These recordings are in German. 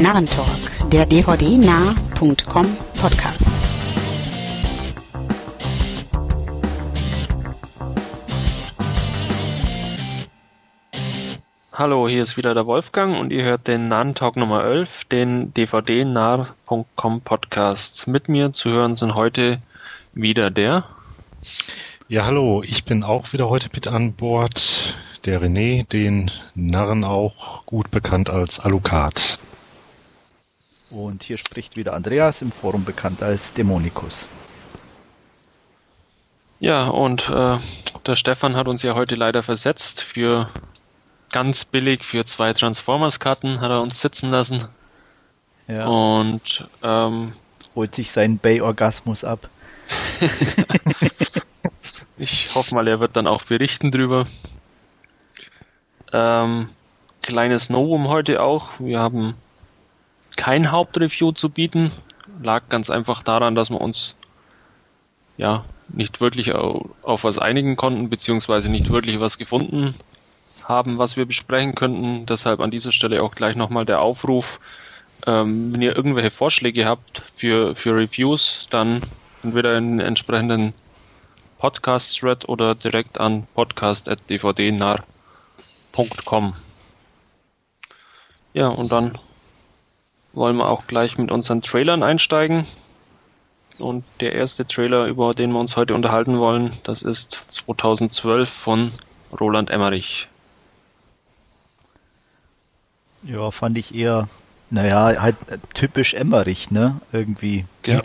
Narrentalk, der dvdnah.com Podcast. Hallo, hier ist wieder der Wolfgang und ihr hört den Narrentalk Nummer 11, den dvdnah.com Podcast. Mit mir zu hören sind heute wieder der. Ja, hallo, ich bin auch wieder heute mit an Bord. Der René, den Narren auch gut bekannt als Alucard. Und hier spricht wieder Andreas, im Forum bekannt als Dämonikus. Ja, und äh, der Stefan hat uns ja heute leider versetzt. Für ganz billig, für zwei Transformers-Karten hat er uns sitzen lassen. Ja. Und ähm, Holt sich seinen Bay-Orgasmus ab. ich hoffe mal, er wird dann auch berichten drüber. Ähm, kleines Novum heute auch. Wir haben kein Hauptreview zu bieten. Lag ganz einfach daran, dass wir uns ja nicht wirklich auf, was einigen konnten, beziehungsweise nicht wirklich was gefunden haben, was wir besprechen könnten. Deshalb an dieser Stelle auch gleich nochmal der Aufruf. Ähm, wenn ihr irgendwelche Vorschläge habt für, für Reviews, dann entweder in den entsprechenden Podcast-Thread oder direkt an podcast.dvdnar.com. Ja, und dann wollen wir auch gleich mit unseren Trailern einsteigen. Und der erste Trailer, über den wir uns heute unterhalten wollen, das ist 2012 von Roland Emmerich. Ja, fand ich eher, naja, halt typisch Emmerich, ne? Irgendwie. Genau.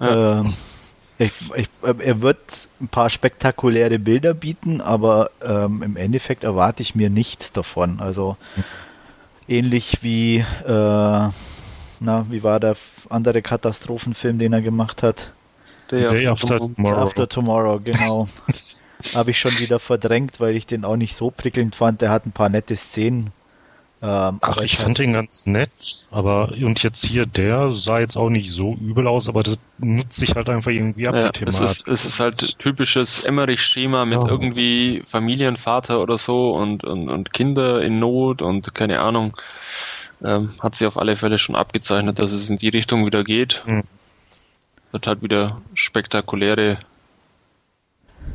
Ja. Ähm, ich, ich, er wird ein paar spektakuläre Bilder bieten, aber ähm, im Endeffekt erwarte ich mir nichts davon. Also ähnlich wie, äh, na, wie war der andere Katastrophenfilm, den er gemacht hat? Day, Day After, after Tomorrow. After Tomorrow, genau. Habe ich schon wieder verdrängt, weil ich den auch nicht so prickelnd fand. Der hat ein paar nette Szenen. Ähm, Ach, ich fand den ganz nett, aber und jetzt hier, der sah jetzt auch nicht so übel aus, aber das nutzt sich halt einfach irgendwie ab, ja, die Thematik. Es ist, es ist halt typisches Emmerich-Schema mit ja. irgendwie Familienvater oder so und, und, und Kinder in Not und keine Ahnung. Ähm, hat sich auf alle Fälle schon abgezeichnet, dass es in die Richtung wieder geht. Mhm. Wird halt wieder spektakuläre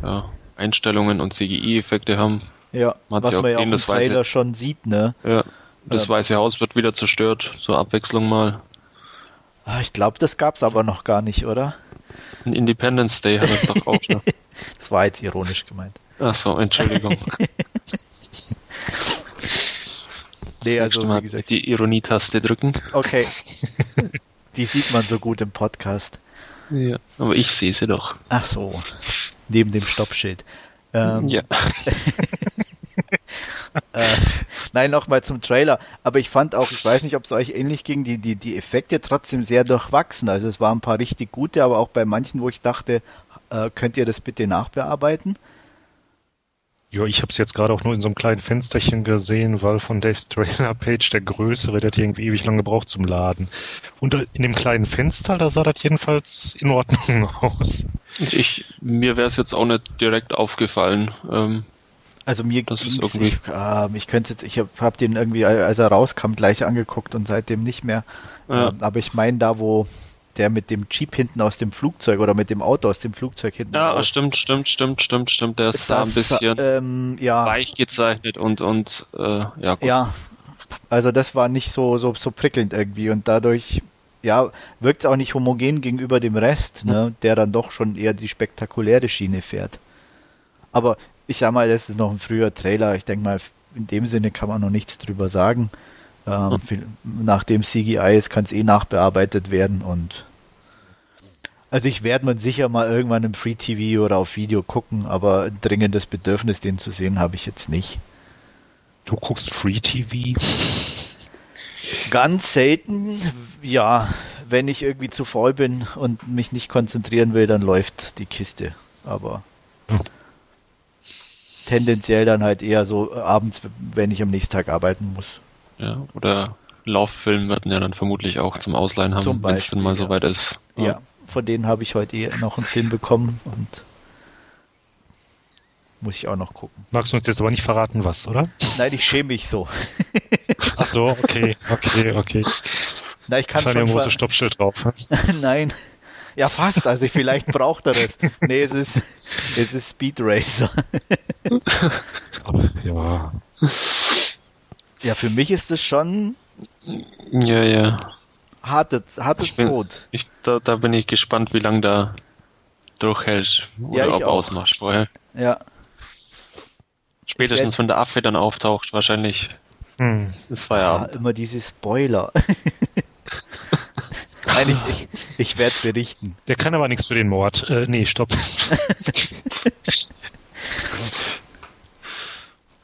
ja, Einstellungen und CGI-Effekte haben. Ja, man was man ja auch im Trailer Weiße, schon sieht, ne? Ja, das Ähm. Weiße Haus wird wieder zerstört, zur Abwechslung mal. Ah, Ich glaube, das gab's aber noch gar nicht, oder? Ein Independence Day hat es doch auch schon. Das war jetzt ironisch gemeint. Ach so, Entschuldigung. Nee, also Mal die Ironietaste drücken. Okay. Die sieht man so gut im Podcast. Ja, aber ich sehe sie doch. Ach so. Neben dem Stoppschild. Ähm, ja. äh, nein, nochmal zum Trailer. Aber ich fand auch, ich weiß nicht, ob es euch ähnlich ging, die, die, die Effekte trotzdem sehr durchwachsen. Also es waren ein paar richtig gute, aber auch bei manchen, wo ich dachte, äh, könnt ihr das bitte nachbearbeiten? Ja, ich habe es jetzt gerade auch nur in so einem kleinen Fensterchen gesehen, weil von Daves Trailer-Page der größere, der hat irgendwie ewig lang gebraucht zum Laden. Und in dem kleinen Fenster, da sah das jedenfalls in Ordnung aus. Ich, mir wäre es jetzt auch nicht direkt aufgefallen. Ähm, Also mir Das ging's, ist irgendwie- ich, äh, ich könnte jetzt, ich habe hab den irgendwie, als er rauskam, gleich angeguckt und seitdem nicht mehr. Ja. Ähm, aber ich meine da, wo der mit dem Jeep hinten aus dem Flugzeug oder mit dem Auto aus dem Flugzeug hinten ja, raus. stimmt, stimmt, stimmt, stimmt, stimmt. Der ein Das, bisschen ähm, ja, weich gezeichnet und, und äh, ja, gut. ja, also das war nicht so, so, so prickelnd irgendwie und dadurch, ja, wirkt es auch nicht homogen gegenüber dem Rest, ne, der dann doch schon eher die spektakuläre Schiene fährt. Aber ich sag mal, das ist noch ein früher Trailer. Ich denke mal, in dem Sinne kann man noch nichts drüber sagen. Ähm, viel- Nachdem CGI ist, kann es eh nachbearbeitet werden und also ich werde man sicher mal irgendwann im Free TV oder auf Video gucken, aber ein dringendes Bedürfnis, den zu sehen, habe ich jetzt nicht. Du guckst Free TV? Ganz selten, ja, wenn ich irgendwie zu faul bin und mich nicht konzentrieren will, dann läuft die Kiste. Aber Hm. tendenziell dann halt eher so abends, wenn ich am nächsten Tag arbeiten muss. Ja, oder Lauffilm werden ja dann vermutlich auch zum Ausleihen haben, wenn es dann mal ja. soweit ist. Ja, von denen habe ich heute noch einen Film bekommen und muss ich auch noch gucken. Magst du uns jetzt aber nicht verraten, was, oder? Nein, ich schäme mich so. Ach so, okay, okay, okay. Na, ich kann Scheint ja schon ein großes Stoppschild drauf. ne? Nein. Ja, fast. Also vielleicht braucht er das. Nee, es ist, es ist Speed Racer. Ach, ja. Ja, für mich ist das schon Ja, ja. Hartes, hartes Ich bin- Brot. Ich, da, da bin ich gespannt, wie lange da durchhältst. Oder Ja, ich ob auch. ausmachst vorher. Ja. Spätestens, wenn der Affe dann auftaucht, wahrscheinlich Hm. ist Ah, Feierabend. immer diese Spoiler. Nein, ich, ich, ich werde berichten. Der kann aber nichts für den Mord. Äh, nee, stopp.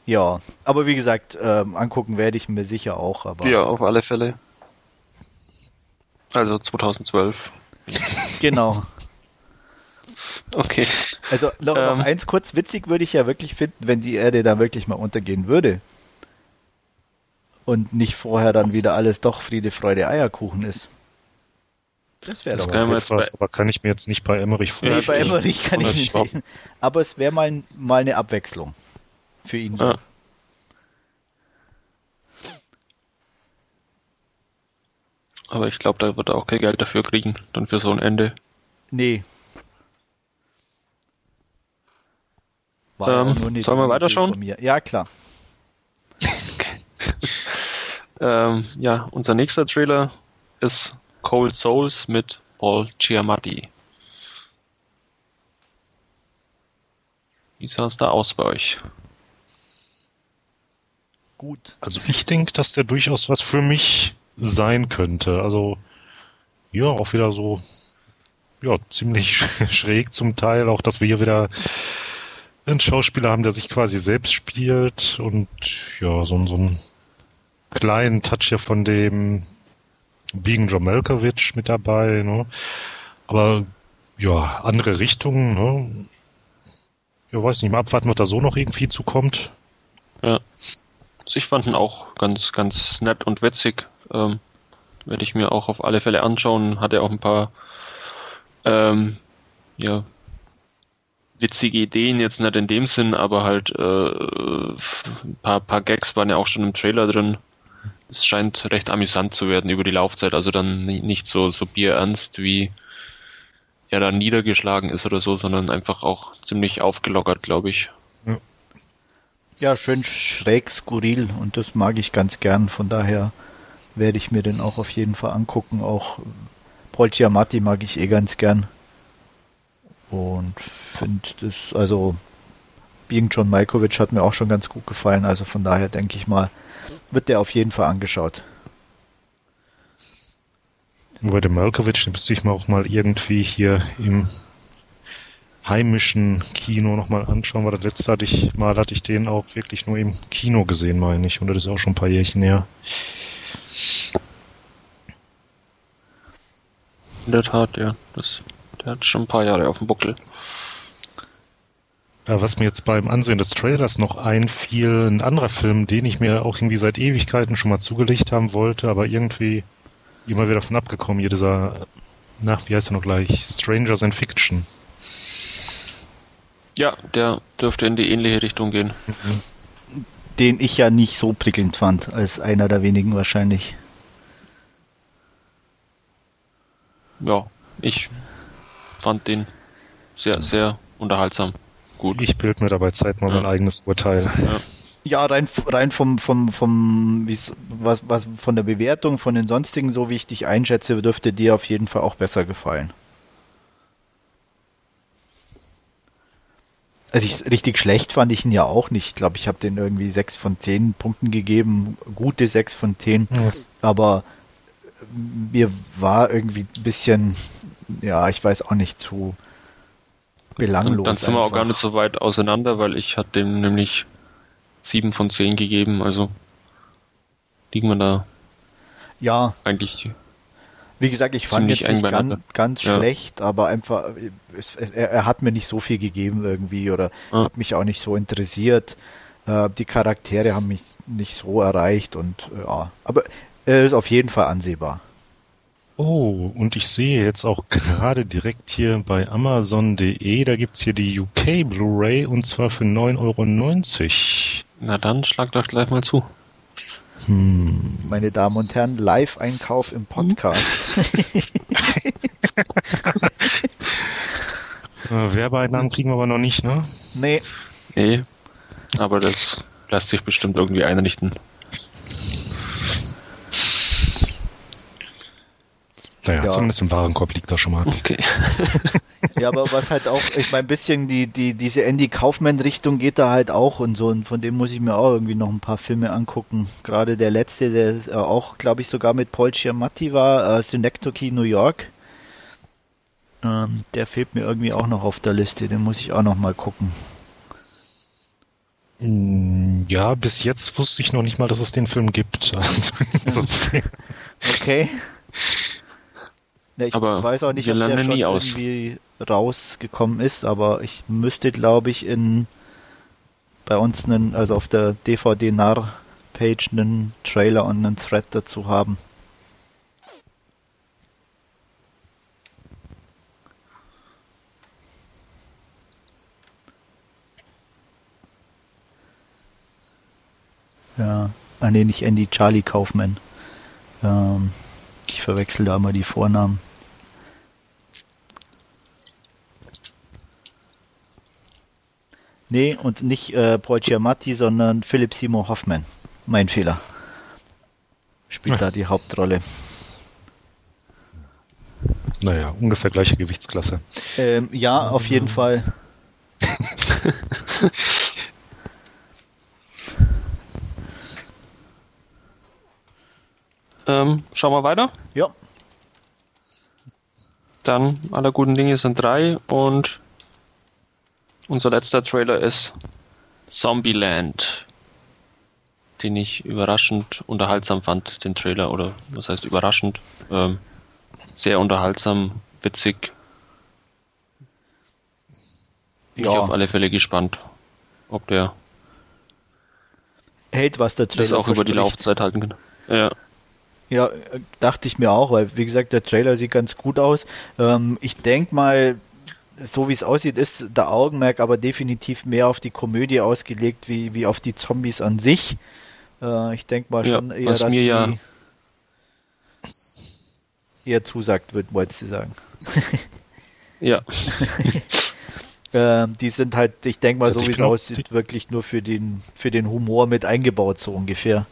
Ja, aber wie gesagt, ähm, angucken werde ich mir sicher auch. Aber Ja, auf alle Fälle. Also 2012. genau. Okay. Also noch, Ähm. noch eins kurz witzig würde ich ja wirklich finden, wenn die Erde da wirklich mal untergehen würde. Und nicht vorher dann wieder alles doch Friede, Freude, Eierkuchen ist. Das wäre Das doch kann Etwas, aber kann ich mir jetzt nicht bei Emmerich Ja, Nee, vorstellen. bei Emmerich kann ich nicht Stopp. reden. Aber es wäre mal, mal eine Abwechslung für ihn. So. Ja. Aber ich glaube, da wird er auch kein Geld dafür kriegen, dann für so ein Ende. Nee. War Ähm, nur sollen wir weiterschauen? von mir. Ja, klar. Ähm, ja, unser nächster Trailer ist Cold Souls mit Paul Giamatti. Wie sah es da aus bei euch? Gut. Also ich denke, dass der durchaus was für mich sein könnte. Also ja, auch wieder so ja, ziemlich schräg zum Teil. Auch, dass wir hier wieder einen Schauspieler haben, der sich quasi selbst spielt und ja, so, so einen kleinen Touch hier von dem Being John Malkovich mit dabei. Ne? Aber ja, andere Richtungen. Ne? Ja, weiß nicht, mal abwarten, was da so noch irgendwie zukommt. Ja. Also ich fand ihn auch ganz, ganz nett und witzig. Ähm, Werde ich mir auch auf alle Fälle anschauen. Hat er auch ein paar ähm, ja, witzige Ideen, jetzt nicht in dem Sinn, aber halt äh, ein paar, paar Gags waren ja auch schon im Trailer drin. Es scheint recht amüsant zu werden über die Laufzeit, also dann ni- nicht so, so bierernst, wie er da niedergeschlagen ist oder so, sondern einfach auch ziemlich aufgelockert, glaube ich. Ja, schön schräg, skurril und das mag ich ganz gern. Von daher werde ich mir den auch auf jeden Fall angucken. Auch Paul Giamatti mag ich eh ganz gern. Und finde das, also Being John Malkovich hat mir auch schon ganz gut gefallen. Also von daher denke ich mal, wird der auf jeden Fall angeschaut. Den Malkovich, den müsste ich mir auch mal irgendwie hier im heimischen Kino nochmal anschauen, weil das letzte hatte ich mal, hatte ich den auch wirklich nur im Kino gesehen, meine ich. Und das ist auch schon ein paar Jährchen her. In der Tat, ja. Das, der hat schon ein paar Jahre auf dem Buckel. Ja, was mir jetzt beim Ansehen des Trailers noch einfiel, ein anderer Film, den ich mir auch irgendwie seit Ewigkeiten schon mal zugelegt haben wollte, aber irgendwie immer wieder davon abgekommen, hier dieser, nach, wie heißt er noch gleich, Strangers in Fiction. Ja, der dürfte in die ähnliche Richtung gehen. Den ich ja nicht so prickelnd fand, als einer der wenigen wahrscheinlich. Ja, ich fand den sehr, sehr unterhaltsam. Gut. Ich bild mir dabei Zeit mal Ja. mein eigenes Urteil. Ja, rein, rein vom, vom, vom, was, was, von der Bewertung, von den sonstigen, so wie ich dich einschätze, dürfte dir auf jeden Fall auch besser gefallen. Also ich, richtig schlecht fand ich ihn ja auch nicht. Ich glaube, ich habe den irgendwie sechs von zehn Punkten gegeben, gute sechs von zehn. Ja. Aber mir war irgendwie ein bisschen, ja, ich weiß auch nicht, zu belanglos. Dann, dann sind wir auch gar einfach. nicht so weit auseinander, weil ich hatte dem nämlich sieben von zehn gegeben, also liegen wir da Ja, eigentlich Wie gesagt, ich fand eng nicht ganz, ganz Ja. schlecht, aber einfach, es, er, er hat mir nicht so viel gegeben irgendwie oder Ja. hat mich auch nicht so interessiert. Äh, die Charaktere haben mich nicht so erreicht und äh, ja, aber er ist auf jeden Fall ansehbar. Oh, und ich sehe jetzt auch gerade direkt hier bei Amazon.de, da gibt's hier die UK Blu-ray und zwar für 9,90 Euro. Na dann, schlag doch gleich mal zu. Hm. Meine Damen und Herren, Live-Einkauf im Podcast. Äh, Werbeeinnahmen kriegen wir aber noch nicht, ne? Nee. Nee, aber das lässt sich bestimmt irgendwie einrichten. Naja, Ja. zumindest im Warenkorb liegt da schon mal. Okay. Ja, aber was halt auch, ich meine, ein bisschen die, die, diese Andy Kaufman-Richtung geht da halt auch und so. Und von dem muss ich mir auch irgendwie noch ein paar Filme angucken. Gerade der letzte, der äh, auch, glaube ich, sogar mit Paul Giamatti war, äh, Synecdoche New York. Ähm, der fehlt mir irgendwie auch noch auf der Liste. Den muss ich auch noch mal gucken. Mm, Ja, bis jetzt wusste ich noch nicht mal, dass es den Film gibt. Also. Okay. Ja, ich Aber weiß auch nicht, ob der schon aus. irgendwie rausgekommen ist, aber ich müsste, glaube ich, in bei uns einen, also auf der DVD Narr Page einen Trailer und einen Thread dazu haben. Ja, ah nee, nicht Andy, Charlie Kaufman. Ähm, ich verwechsel da immer die Vornamen. Nee, und nicht äh, Paul Giamatti, sondern Philip Seymour Hoffman. Mein Fehler. Spielt da die Hauptrolle. Naja, ungefähr gleiche Gewichtsklasse. Ähm, ja, auf jeden Fall. Ähm, schauen wir weiter. Ja. Dann aller guten Dinge sind drei und unser letzter Trailer ist Zombieland, den ich überraschend unterhaltsam fand, den Trailer, oder was heißt überraschend? Ähm, sehr unterhaltsam, witzig. Bin ich Ja. auf alle Fälle gespannt, ob der Hält, was der Trailer das auch über die. Laufzeit halten kann. Ja, Ja, äh, dachte ich mir auch, weil wie gesagt, der Trailer sieht ganz gut aus. Ähm, ich denke mal, so wie es aussieht, ist der Augenmerk aber definitiv mehr auf die Komödie ausgelegt, wie, wie auf die Zombies an sich. Äh, ich denke mal Ja, schon eher, was dass mir die ja- eher zusagt wird, wolltest du sagen. ja, Ähm, die sind halt, ich denke mal, Also so wie es aussieht, wirklich nur für den, für den Humor mit eingebaut, so ungefähr.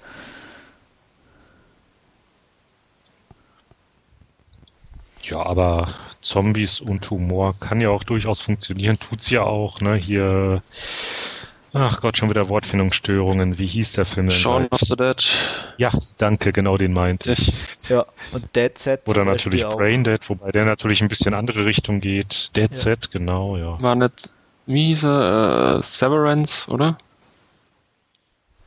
Ja, aber Zombies und Humor kann ja auch durchaus funktionieren, tut's ja auch, ne? Hier, ach Gott, schon wieder Wortfindungsstörungen. Wie hieß der Film denn? Shaun of the Dead. Ja, danke, genau den meinte ich. Ja, und Dead Set. Oder natürlich auch. Braindead, wobei der natürlich ein bisschen andere Richtung geht. Dead Set, genau, ja. War nicht, wie hieß er, äh, Severance, oder?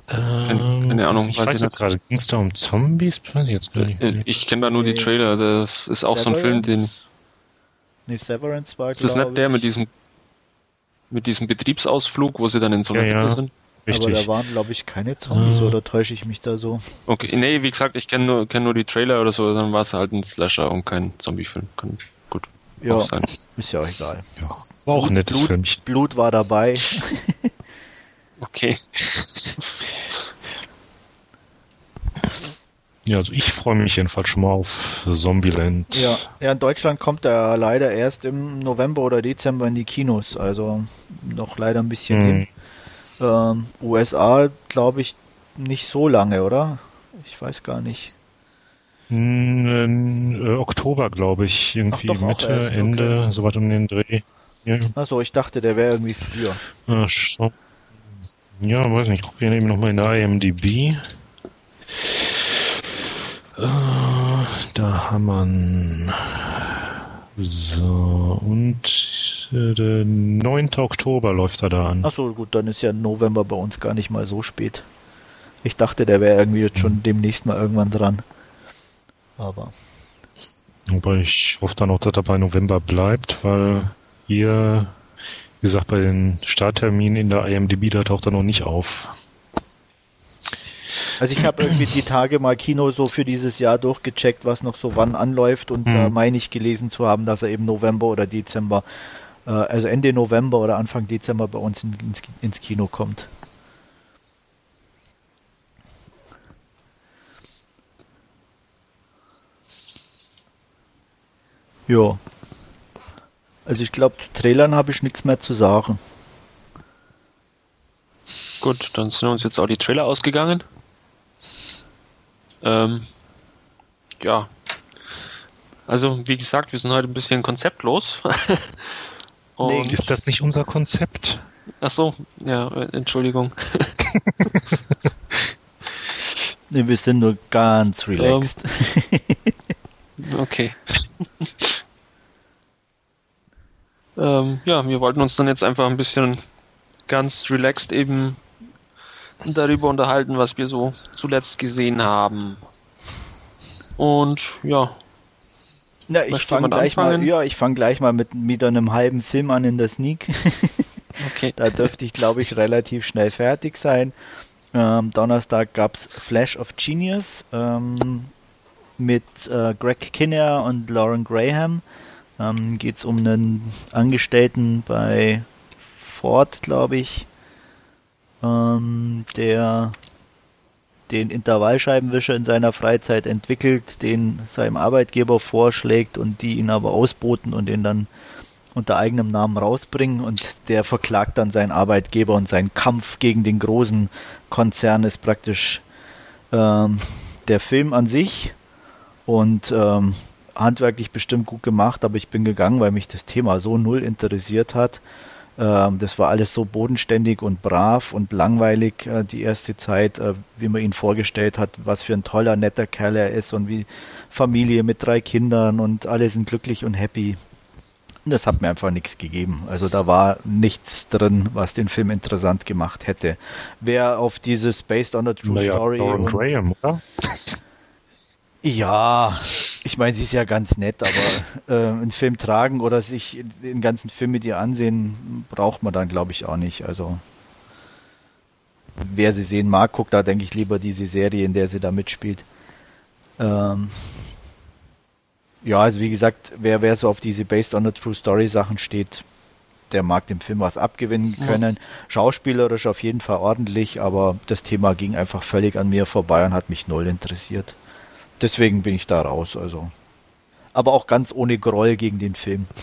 Ähm, keine Ahnung, Ich weiß jetzt nicht. gerade, ging's da um Zombies? Weiß ich jetzt gar nicht. Äh, Ich kenne da nur die. Trailer. Das ist auch so ein Film, den. Severance? Nee, Severance war, Ist das glaub nicht der mit diesem mit diesem Betriebsausflug, wo sie dann in so einer Ja, Hütte ja. sind? Aber da Richtig. waren, glaube ich, keine Zombies, Ah. oder täusche ich mich da so? Okay, nee, wie gesagt, ich kenne nur, kenn nur die Trailer oder so, dann war es halt ein Slasher und kein Zombie-Film. Kann gut Ja, auch sein. ist ja auch egal. Ja, war auch ein nettes Blut, Filmchen. Blut war dabei. Okay. Ja, also ich freue mich jedenfalls schon mal auf Zombieland. Ja, ja, in Deutschland kommt er leider erst im November oder Dezember in die Kinos, also noch leider ein bisschen Hm. Ähm, USA, glaube ich, nicht so lange, oder? Ich weiß gar nicht. Hm, äh, Oktober, glaube ich, irgendwie Ach doch, Mitte, erst, okay. Ende, soweit um den Dreh. Ja, Achso, ich dachte, der wäre irgendwie früher. äh, schon. Ja, weiß nicht, ich gucke hier eben nochmal in der IMDb. Da haben wir so und äh, der 9. Oktober läuft er da an. Achso, gut, dann ist ja November bei uns gar nicht mal so spät. Ich dachte, der wäre irgendwie jetzt schon demnächst mal irgendwann dran. Aber Wobei ich hoffe dann auch, dass er bei November bleibt, weil hier, wie gesagt, bei den Startterminen in der IMDb, da taucht er noch nicht auf. Also ich habe irgendwie die Tage mal Kino so für dieses Jahr durchgecheckt, was noch so wann anläuft und mhm. äh, meine ich gelesen zu haben, dass er eben November oder Dezember, äh, also Ende November oder Anfang Dezember bei uns in, ins, ins Kino kommt. Ja. Also ich glaube, zu Trailern habe ich nichts mehr zu sagen. Gut, dann sind uns jetzt auch die Trailer ausgegangen. Ähm, ja. Also, wie gesagt, wir sind heute ein bisschen konzeptlos. Und ist das nicht unser Konzept? Ach so, ja, Entschuldigung. nee, wir sind nur ganz relaxed. Ähm, okay. ähm, ja, wir wollten uns dann jetzt einfach ein bisschen ganz relaxed eben darüber unterhalten, was wir so zuletzt gesehen haben. Und ja. Na, ich fange gleich mal, ja, ich fange gleich mal mit, mit einem halben Film an in der Sneak. okay. da dürfte ich, glaube ich, relativ schnell fertig sein. Ähm, Donnerstag gab es Flash of Genius ähm, mit äh, Greg Kinnear und Lauren Graham. Ähm, Geht es um einen Angestellten bei Ford, glaube ich, ähm, der den Intervallscheibenwischer in seiner Freizeit entwickelt, den seinem Arbeitgeber vorschlägt und die ihn aber ausboten und den dann unter eigenem Namen rausbringen. Und der verklagt dann seinen Arbeitgeber und sein Kampf gegen den großen Konzern ist praktisch ähm, der Film an sich und ähm, handwerklich bestimmt gut gemacht, aber ich bin gegangen, weil mich das Thema so null interessiert hat das war alles so bodenständig und brav und langweilig äh, die erste Zeit, äh, wie man ihn vorgestellt hat, was für ein toller, netter Kerl er ist und wie Familie mit drei Kindern und alle sind glücklich und happy. Das hat mir einfach nichts gegeben. Also da war nichts drin, was den Film interessant gemacht hätte. Wer auf dieses Based on a True naja, Story. Lauren Graham, oder? Ja, ich meine, sie ist ja ganz nett, aber äh, einen Film tragen oder sich den ganzen Film mit ihr ansehen, braucht man dann, glaube ich, auch nicht. Also wer sie sehen mag, guckt da, denke ich, lieber diese Serie, in der sie da mitspielt. Ähm, ja, also wie gesagt, wer, wer so auf diese Based on a True Story Sachen steht, der mag dem Film was abgewinnen können. Ja. Schauspielerisch auf jeden Fall ordentlich, aber das Thema ging einfach völlig an mir vorbei und hat mich null interessiert deswegen bin ich da raus, also. Aber auch ganz ohne Groll gegen den Film.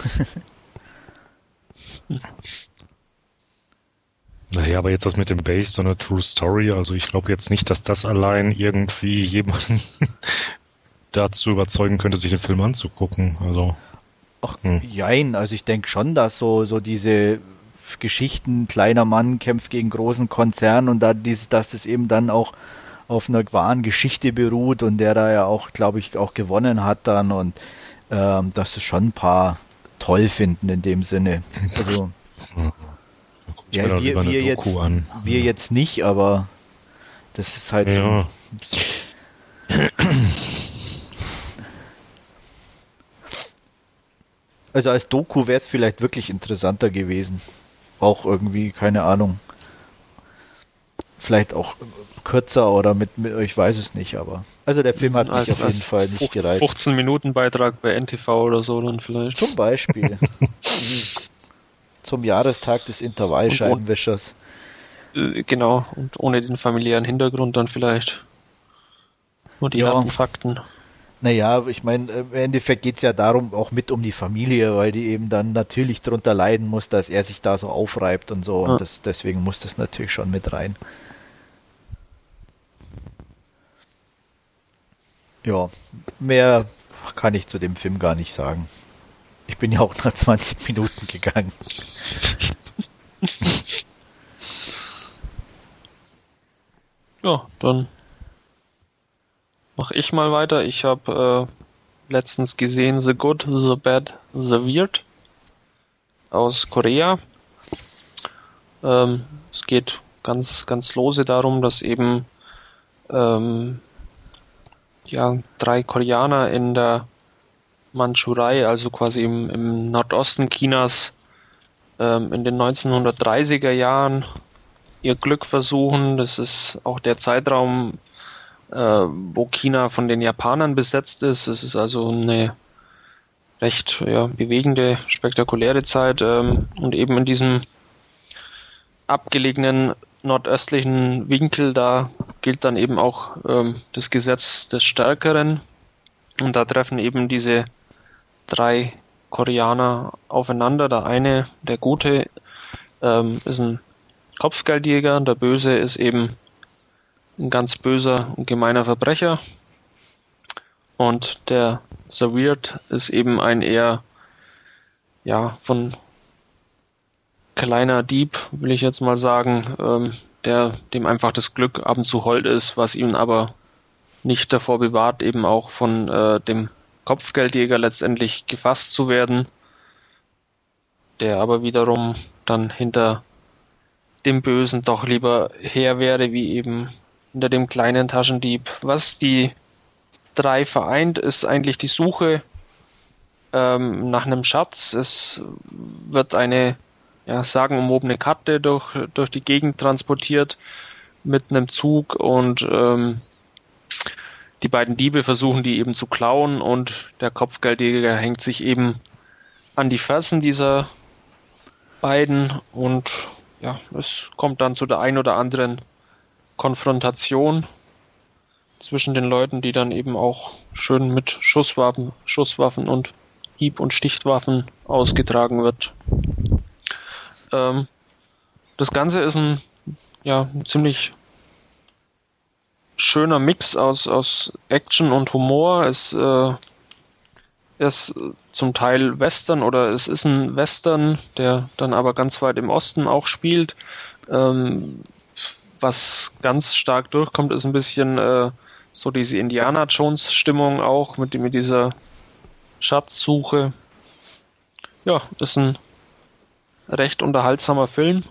Naja, aber jetzt das mit dem Based on a True Story, also ich glaube jetzt nicht, dass das allein irgendwie jemanden dazu überzeugen könnte, sich den Film anzugucken. Also. Ach, hm. jein, also ich denke schon, dass so, so diese Geschichten, kleiner Mann kämpft gegen großen Konzern und da dies, dass das eben dann auch auf einer wahren Geschichte beruht und der da ja auch, glaube ich, auch gewonnen hat dann und ähm, dass das schon ein paar toll finden in dem Sinne. Also ja, wir, wir jetzt, an. wir jetzt nicht, aber das ist halt ja. so. Also als Doku wäre es vielleicht wirklich interessanter gewesen. Auch irgendwie, keine Ahnung vielleicht auch kürzer oder mit, mit, ich weiß es nicht, aber also der Film hat mich auf jeden Fall nicht gereizt. 15 Minuten Beitrag bei NTV oder so dann vielleicht. Zum Beispiel. Zum Jahrestag des Intervallscheibenwischers. Äh, genau, und ohne den familiären Hintergrund dann vielleicht. Nur die ja. harten Fakten. Naja, ich meine, im Endeffekt geht es ja darum, auch mit um die Familie, weil die eben dann natürlich darunter leiden muss, dass er sich da so aufreibt und so. Ja. Und das, deswegen muss das natürlich schon mit rein. Ja, mehr kann ich zu dem Film gar nicht sagen. Ich bin ja auch nach 20 Minuten gegangen. ja, dann mache ich mal weiter. Ich habe äh, letztens gesehen The Good, The Bad, The Weird aus Korea. Ähm, es geht ganz, ganz lose darum, dass eben ähm, ja, drei Koreaner in der Mandschurei, also quasi im, im Nordosten Chinas, ähm, in den 1930er Jahren ihr Glück versuchen. Das ist auch der Zeitraum, äh, wo China von den Japanern besetzt ist. Es ist also eine recht ja, bewegende, spektakuläre Zeit ähm, und eben in diesem abgelegenen nordöstlichen Winkel, da gilt dann eben auch ähm, das Gesetz des Stärkeren. Und da treffen eben diese drei Koreaner aufeinander. Der eine, der Gute, ähm, ist ein Kopfgeldjäger, der Böse ist eben ein ganz böser und gemeiner Verbrecher. Und der Weird ist eben ein eher ja von kleiner Dieb, will ich jetzt mal sagen, ähm, der dem einfach das Glück ab und zu hold ist, was ihn aber nicht davor bewahrt, eben auch von äh, dem Kopfgeldjäger letztendlich gefasst zu werden, der aber wiederum dann hinter dem Bösen doch lieber her wäre, wie eben hinter dem kleinen Taschendieb. Was die drei vereint, ist eigentlich die Suche ähm, nach einem Schatz. Es wird eine ja, sagenumwobene Karte durch, durch die Gegend transportiert mit einem Zug und ähm, die beiden Diebe versuchen die eben zu klauen und der Kopfgeldjäger hängt sich eben an die Fersen dieser beiden und ja, es kommt dann zu der ein oder anderen Konfrontation zwischen den Leuten, die dann eben auch schön mit Schusswaffen, Schusswaffen und Hieb- und Stichwaffen ausgetragen wird. Ähm, das Ganze ist ein, ja, ein ziemlich schöner Mix aus, aus Action und Humor. Es äh, ist zum Teil Western oder es ist ein Western, der dann aber ganz weit im Osten auch spielt. Ähm, was ganz stark durchkommt, ist ein bisschen äh, so diese Indiana Jones Stimmung auch mit, mit dieser Schatzsuche. Ja, ist ein recht unterhaltsamer Film,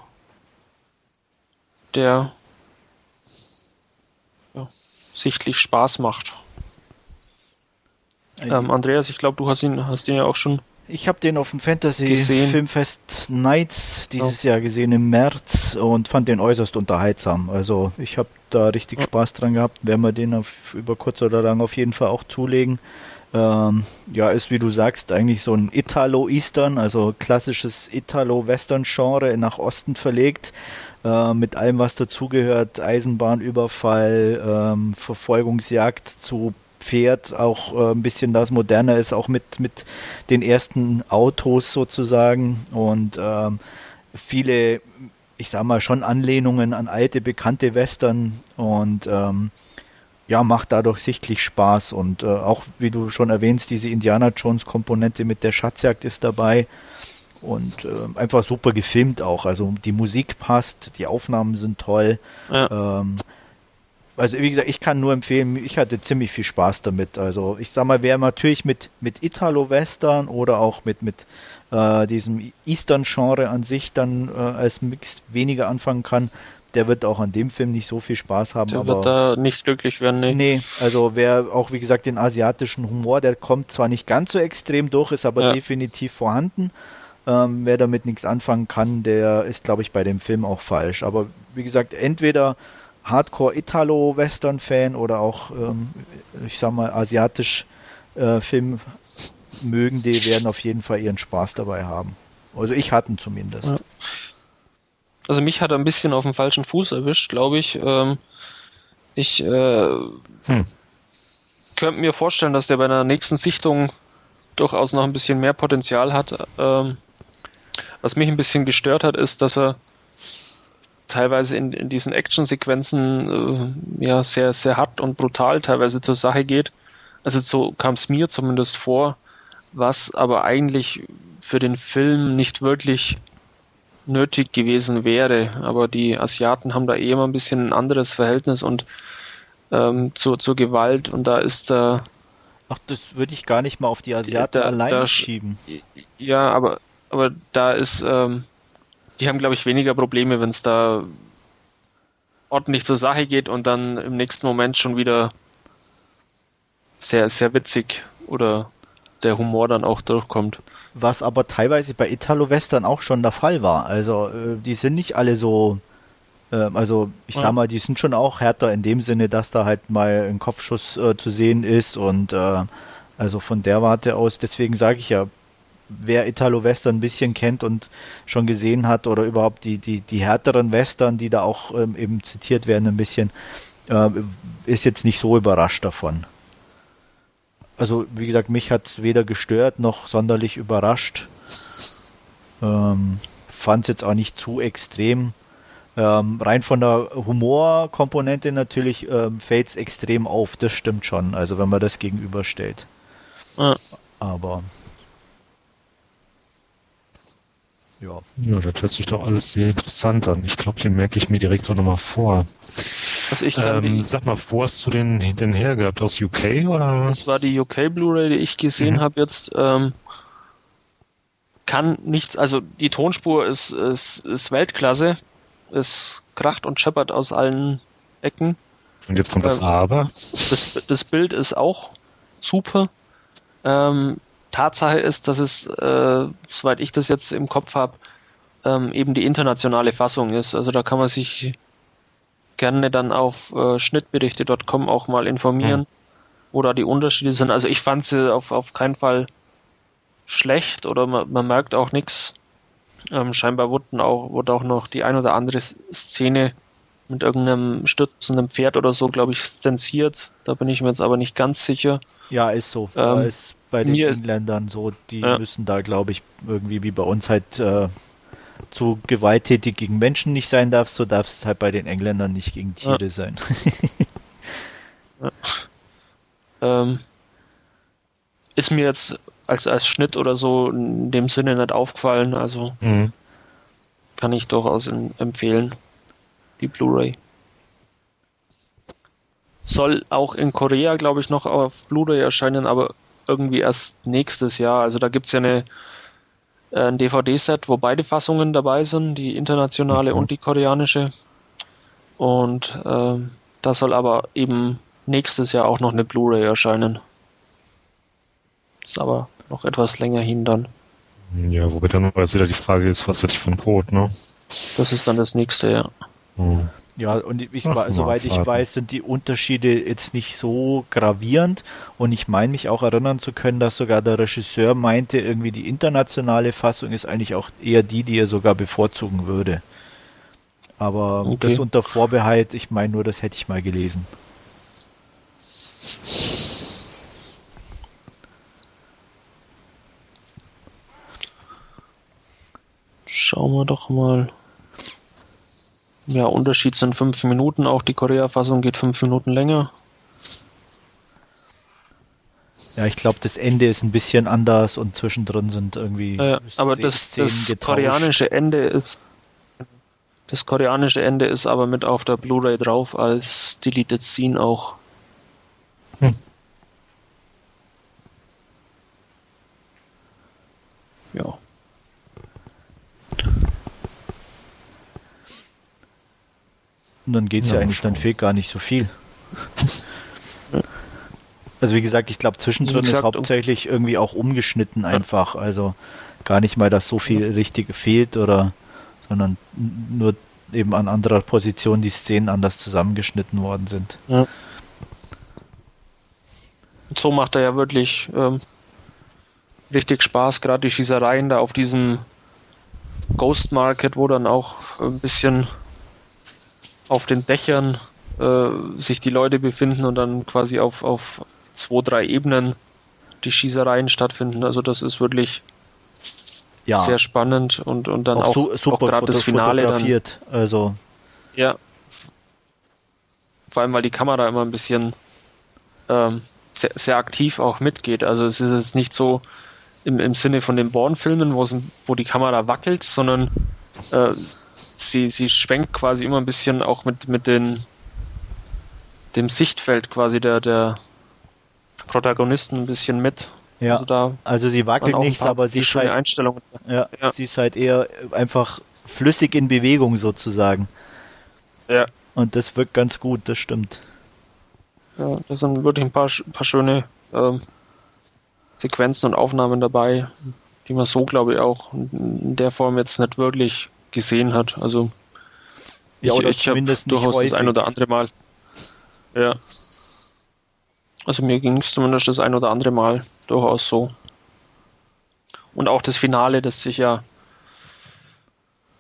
der ja, sichtlich Spaß macht. Ähm, Andreas, ich glaube, du hast ihn, hast ihn ja auch schon. Ich habe den auf dem Fantasy Filmfest Nights dieses ja. Jahr gesehen im März und fand den äußerst unterhaltsam. Also ich habe da richtig ja. Spaß dran gehabt. Werden wir den auf, über kurz oder lang auf jeden Fall auch zulegen. Ähm, ja, ist wie du sagst eigentlich so ein Italo-Eastern, also klassisches Italo-Western-Genre nach Osten verlegt, äh, mit allem, was dazugehört, Eisenbahnüberfall, ähm, Verfolgungsjagd zu Pferd, auch äh, ein bisschen das Moderne ist, auch mit, mit den ersten Autos sozusagen. Und ähm, viele, ich sag mal, schon Anlehnungen an alte, bekannte Western. Und ähm, ja, macht dadurch sichtlich Spaß und äh, auch, wie du schon erwähnst, diese Indiana Jones Komponente mit der Schatzjagd ist dabei und äh, einfach super gefilmt auch. Also die Musik passt, die Aufnahmen sind toll. Ja. Ähm, also wie gesagt, ich kann nur empfehlen, ich hatte ziemlich viel Spaß damit. Also ich sag mal, wer natürlich mit, mit Italo-Western oder auch mit, mit äh, diesem Eastern-Genre an sich dann äh, als Mix weniger anfangen kann, der wird auch an dem Film nicht so viel Spaß haben. Der aber wird da nicht glücklich werden, nee. Nee, also wer auch, wie gesagt, den asiatischen Humor, der kommt zwar nicht ganz so extrem durch, ist aber ja. definitiv vorhanden. Ähm, wer damit nichts anfangen kann, der ist, glaube ich, bei dem Film auch falsch. Aber wie gesagt, entweder Hardcore Italo-Western-Fan oder auch, ähm, ich sag mal, asiatisch äh, Film mögen, die werden auf jeden Fall ihren Spaß dabei haben. Also ich hatte zumindest. Ja. Also mich hat er ein bisschen auf dem falschen Fuß erwischt, glaube ich. Ähm, ich äh, hm. könnte mir vorstellen, dass der bei einer nächsten Sichtung durchaus noch ein bisschen mehr Potenzial hat. Ähm, was mich ein bisschen gestört hat, ist, dass er teilweise in, in diesen Actionsequenzen äh, ja sehr, sehr hart und brutal teilweise zur Sache geht. Also so kam es mir zumindest vor, was aber eigentlich für den Film nicht wirklich nötig gewesen wäre. Aber die Asiaten haben da eh immer ein bisschen ein anderes Verhältnis und ähm, zur, zur Gewalt und da ist da. Ach, das würde ich gar nicht mal auf die Asiaten da, allein da, schieben. Ja, aber, aber da ist, ähm, die haben, glaube ich, weniger Probleme, wenn es da ordentlich zur Sache geht und dann im nächsten Moment schon wieder sehr, sehr witzig oder der Humor dann auch durchkommt was aber teilweise bei Italo-Western auch schon der Fall war. Also äh, die sind nicht alle so, äh, also ich ja. sag mal, die sind schon auch härter in dem Sinne, dass da halt mal ein Kopfschuss äh, zu sehen ist und äh, also von der Warte aus, deswegen sage ich ja, wer Italo-Western ein bisschen kennt und schon gesehen hat oder überhaupt die, die, die härteren Western, die da auch ähm, eben zitiert werden ein bisschen, äh, ist jetzt nicht so überrascht davon. Also wie gesagt, mich hat es weder gestört noch sonderlich überrascht. Ähm, Fand es jetzt auch nicht zu extrem. Ähm, rein von der Humorkomponente natürlich ähm, fällt es extrem auf, das stimmt schon, also wenn man das gegenüberstellt. Ja. Aber ja. Ja, das hört sich doch alles sehr interessant an. Ich glaube, den merke ich mir direkt auch nochmal vor. Was ich Ähm, sag mal, wo hast du den denn hergehabt? Aus UK oder? das war die UK Blu-ray, die ich gesehen Mhm. habe jetzt. Ähm, kann nichts, also die Tonspur ist, ist, ist Weltklasse. Es kracht und scheppert aus allen Ecken. Und jetzt kommt das Ähm, Aber. Das, das Bild ist auch super. Ähm, Tatsache ist, dass es, äh, soweit ich das jetzt im Kopf habe, ähm, eben die internationale Fassung ist. Also da kann man sich gerne dann auf äh, schnittberichte.com auch mal informieren, Mhm. wo da die Unterschiede sind. Also ich fand sie auf, auf keinen Fall schlecht oder man, man merkt auch nichts. Ähm, scheinbar wurden auch, wurde auch noch die ein oder andere Szene mit irgendeinem stürzenden Pferd oder so, glaube ich, stensiert. Da bin ich mir jetzt aber nicht ganz sicher. Ja, ist so. Ähm, ist bei den Engländern so, die Ja. müssen da, glaube ich, irgendwie wie bei uns halt äh, zu gewalttätig gegen Menschen nicht sein darf, so darf es halt bei den Engländern nicht gegen Tiere sein. Ähm, ist mir jetzt als, als Schnitt oder so in dem Sinne nicht aufgefallen, also Mhm. kann ich durchaus in, empfehlen, die Blu-ray. Soll auch in Korea, glaube ich, noch auf Blu-ray erscheinen, aber irgendwie erst nächstes Jahr. Also da gibt's ja eine, äh, ein DVD-Set, wo beide Fassungen dabei sind, die internationale so. und die koreanische. Und ähm, da soll aber eben nächstes Jahr auch noch eine Blu-ray erscheinen. Ist aber noch etwas länger hin dann. Ja, wobei dann jetzt wieder die Frage ist, was hätte ich von Code, ne? Das ist dann das nächste, ja. Mhm. Ja, und ich, Ach, soweit ich weiß, sind die Unterschiede jetzt nicht so gravierend. Und ich meine mich auch erinnern zu können, dass sogar der Regisseur meinte, irgendwie die internationale Fassung ist eigentlich auch eher die, die er sogar bevorzugen würde. Aber Okay. das unter Vorbehalt, ich meine nur, das hätte ich mal gelesen. Schauen wir doch mal. Ja, Unterschied sind fünf Minuten. Auch die Korea-Fassung geht fünf Minuten länger. Ja, ich glaube, das Ende ist ein bisschen anders und zwischendrin sind irgendwie Äh, aber das, das getauscht. koreanische Ende ist das koreanische Ende ist aber mit auf der Blu-ray drauf als Deleted Scene auch. Und dann geht's Ja, ja, mal eigentlich, dann fehlt gar nicht so viel. Also wie gesagt, ich glaube zwischendrin gesagt, ist hauptsächlich irgendwie auch umgeschnitten einfach. Also gar nicht mal, dass so viel richtig fehlt oder sondern nur eben an anderer Position die Szenen anders zusammengeschnitten worden sind. Und so macht er ja wirklich ähm, richtig Spaß, gerade die Schießereien da auf diesem Ghost Market, wo dann auch ein bisschen auf den Dächern äh, sich die Leute befinden und dann quasi auf, auf zwei, drei Ebenen die Schießereien stattfinden. Also das ist wirklich Ja, sehr spannend und, und dann auch, auch super gerade das Finale dann. fotografiert. Also Ja. Vor allem, weil die Kamera immer ein bisschen ähm, sehr, sehr aktiv auch mitgeht. Also es ist jetzt nicht so im, im Sinne von den es- wo die Kamera wackelt, sondern äh, sie, sie schwenkt quasi immer ein bisschen auch mit, mit den, dem Sichtfeld quasi der, der Protagonisten ein bisschen mit. ja, Also da also sie wackelt waren auch ein nicht, paar aber sie ist halt, Einstellungen. ja, Ja. sie ist halt eher einfach flüssig in Bewegung sozusagen. Ja. Und das wirkt ganz gut, das stimmt. Ja, da sind wirklich ein paar, paar schöne ähm, Sequenzen und Aufnahmen dabei, die man so, glaube ich, auch in der Form jetzt nicht wirklich gesehen hat. Also Ja, ich, oder ich habe durchaus das häufig. ein oder andere Mal. Ja. Also mir ging es zumindest das ein oder andere Mal durchaus so. Und auch das Finale, das sich ja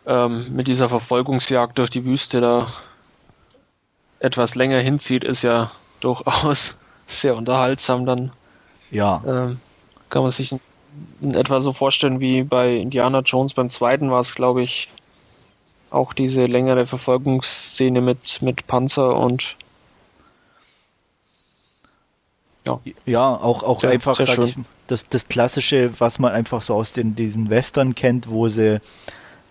ähm, mit dieser Verfolgungsjagd durch die Wüste da etwas länger hinzieht, ist ja durchaus sehr unterhaltsam dann Ja. Ähm, kann man sich in, in etwa so vorstellen wie bei Indiana Jones beim zweiten war es, glaube ich, auch diese längere Verfolgungsszene mit, mit Panzer und ja, ja auch, auch sehr, einfach sehr ich, das, das Klassische, was man einfach so aus den, diesen Western kennt, wo sie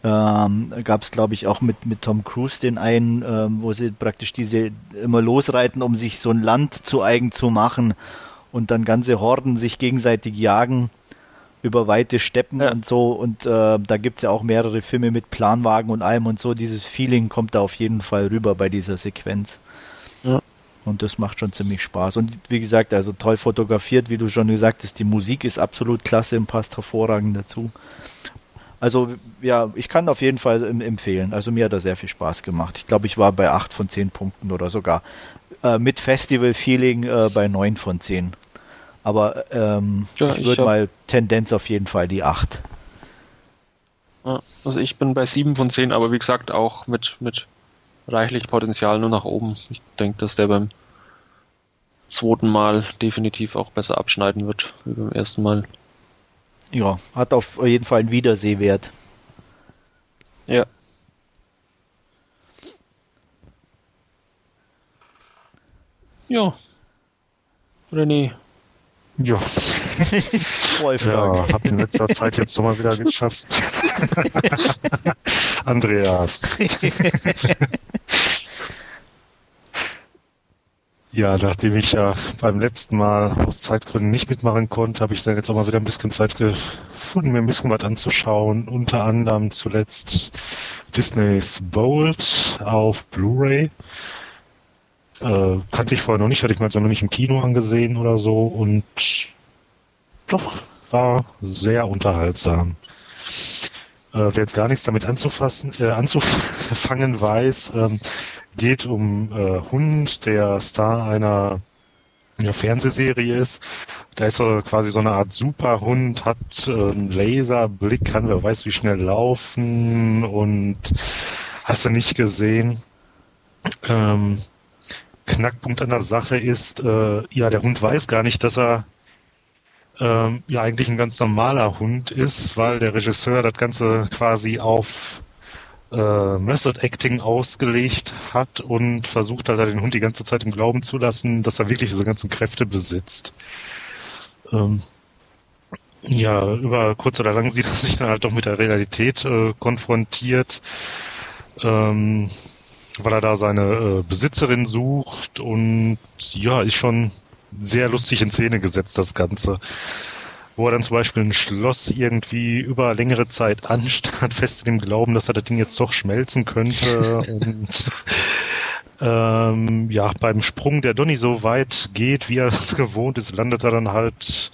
ähm, gab es, glaube ich, auch mit, mit Tom Cruise den einen, ähm, wo sie praktisch diese immer losreiten, um sich so ein Land zu eigen zu machen und dann ganze Horden sich gegenseitig jagen über weite Steppen ja. und so. Und äh, da gibt es ja auch mehrere Filme mit Planwagen und allem und so. Dieses Feeling kommt da auf jeden Fall rüber bei dieser Sequenz. Ja. Und das macht schon ziemlich Spaß. Und wie gesagt, also toll fotografiert, wie du schon gesagt hast, die Musik ist absolut klasse und passt hervorragend dazu. Also ja, ich kann auf jeden Fall empfehlen. Also mir hat er sehr viel Spaß gemacht. Ich glaube, ich war bei 8 von 10 Punkten oder sogar äh, mit Festival-Feeling äh, bei 9 von 10. Aber ähm, ja, ich würde mal Tendenz auf jeden Fall die 8. Also ich bin bei 7 von 10, aber wie gesagt auch mit, mit reichlich Potenzial nur nach oben. Ich denke, dass der beim zweiten Mal definitiv auch besser abschneiden wird wie beim ersten Mal ja, hat auf jeden Fall einen Wiedersehwert. Ja. Ja. René. Ja. ja, hab in letzter Zeit jetzt nochmal wieder geschafft. Andreas. Ja, nachdem ich ja beim letzten Mal aus Zeitgründen nicht mitmachen konnte, habe ich dann jetzt auch mal wieder ein bisschen Zeit gefunden, mir ein bisschen was anzuschauen. Unter anderem zuletzt Disneys Bold auf Blu-ray. Äh, kannte ich vorher noch nicht, hatte ich mir also noch nicht im Kino angesehen oder so und doch, war sehr unterhaltsam. Äh, wer jetzt gar nichts damit anzufassen, äh, anzufangen weiß, ähm, geht um äh, Hund, der Star einer ja, Fernsehserie ist. Da ist er quasi so eine Art Superhund, hat äh, einen Laserblick, kann wer weiß wie schnell laufen und hast du nicht gesehen. Ähm, Knackpunkt an der Sache ist, äh, ja, der Hund weiß gar nicht, dass er ähm, ja eigentlich ein ganz normaler Hund ist, weil der Regisseur das Ganze quasi auf äh, Method Acting ausgelegt hat und versucht halt den Hund die ganze Zeit im Glauben zu lassen, dass er wirklich diese ganzen Kräfte besitzt. Ähm, ja, über kurz oder lang sieht er sich dann halt doch mit der Realität äh, konfrontiert, ähm, weil er da seine äh, Besitzerin sucht und ja, ist schon sehr lustig in Szene gesetzt, das Ganze wo er dann zum Beispiel ein Schloss irgendwie über längere Zeit anstand, fest in dem Glauben, dass er das Ding jetzt doch schmelzen könnte. und ähm, ja, beim Sprung, der Donny so weit geht, wie er es gewohnt ist, landet er dann halt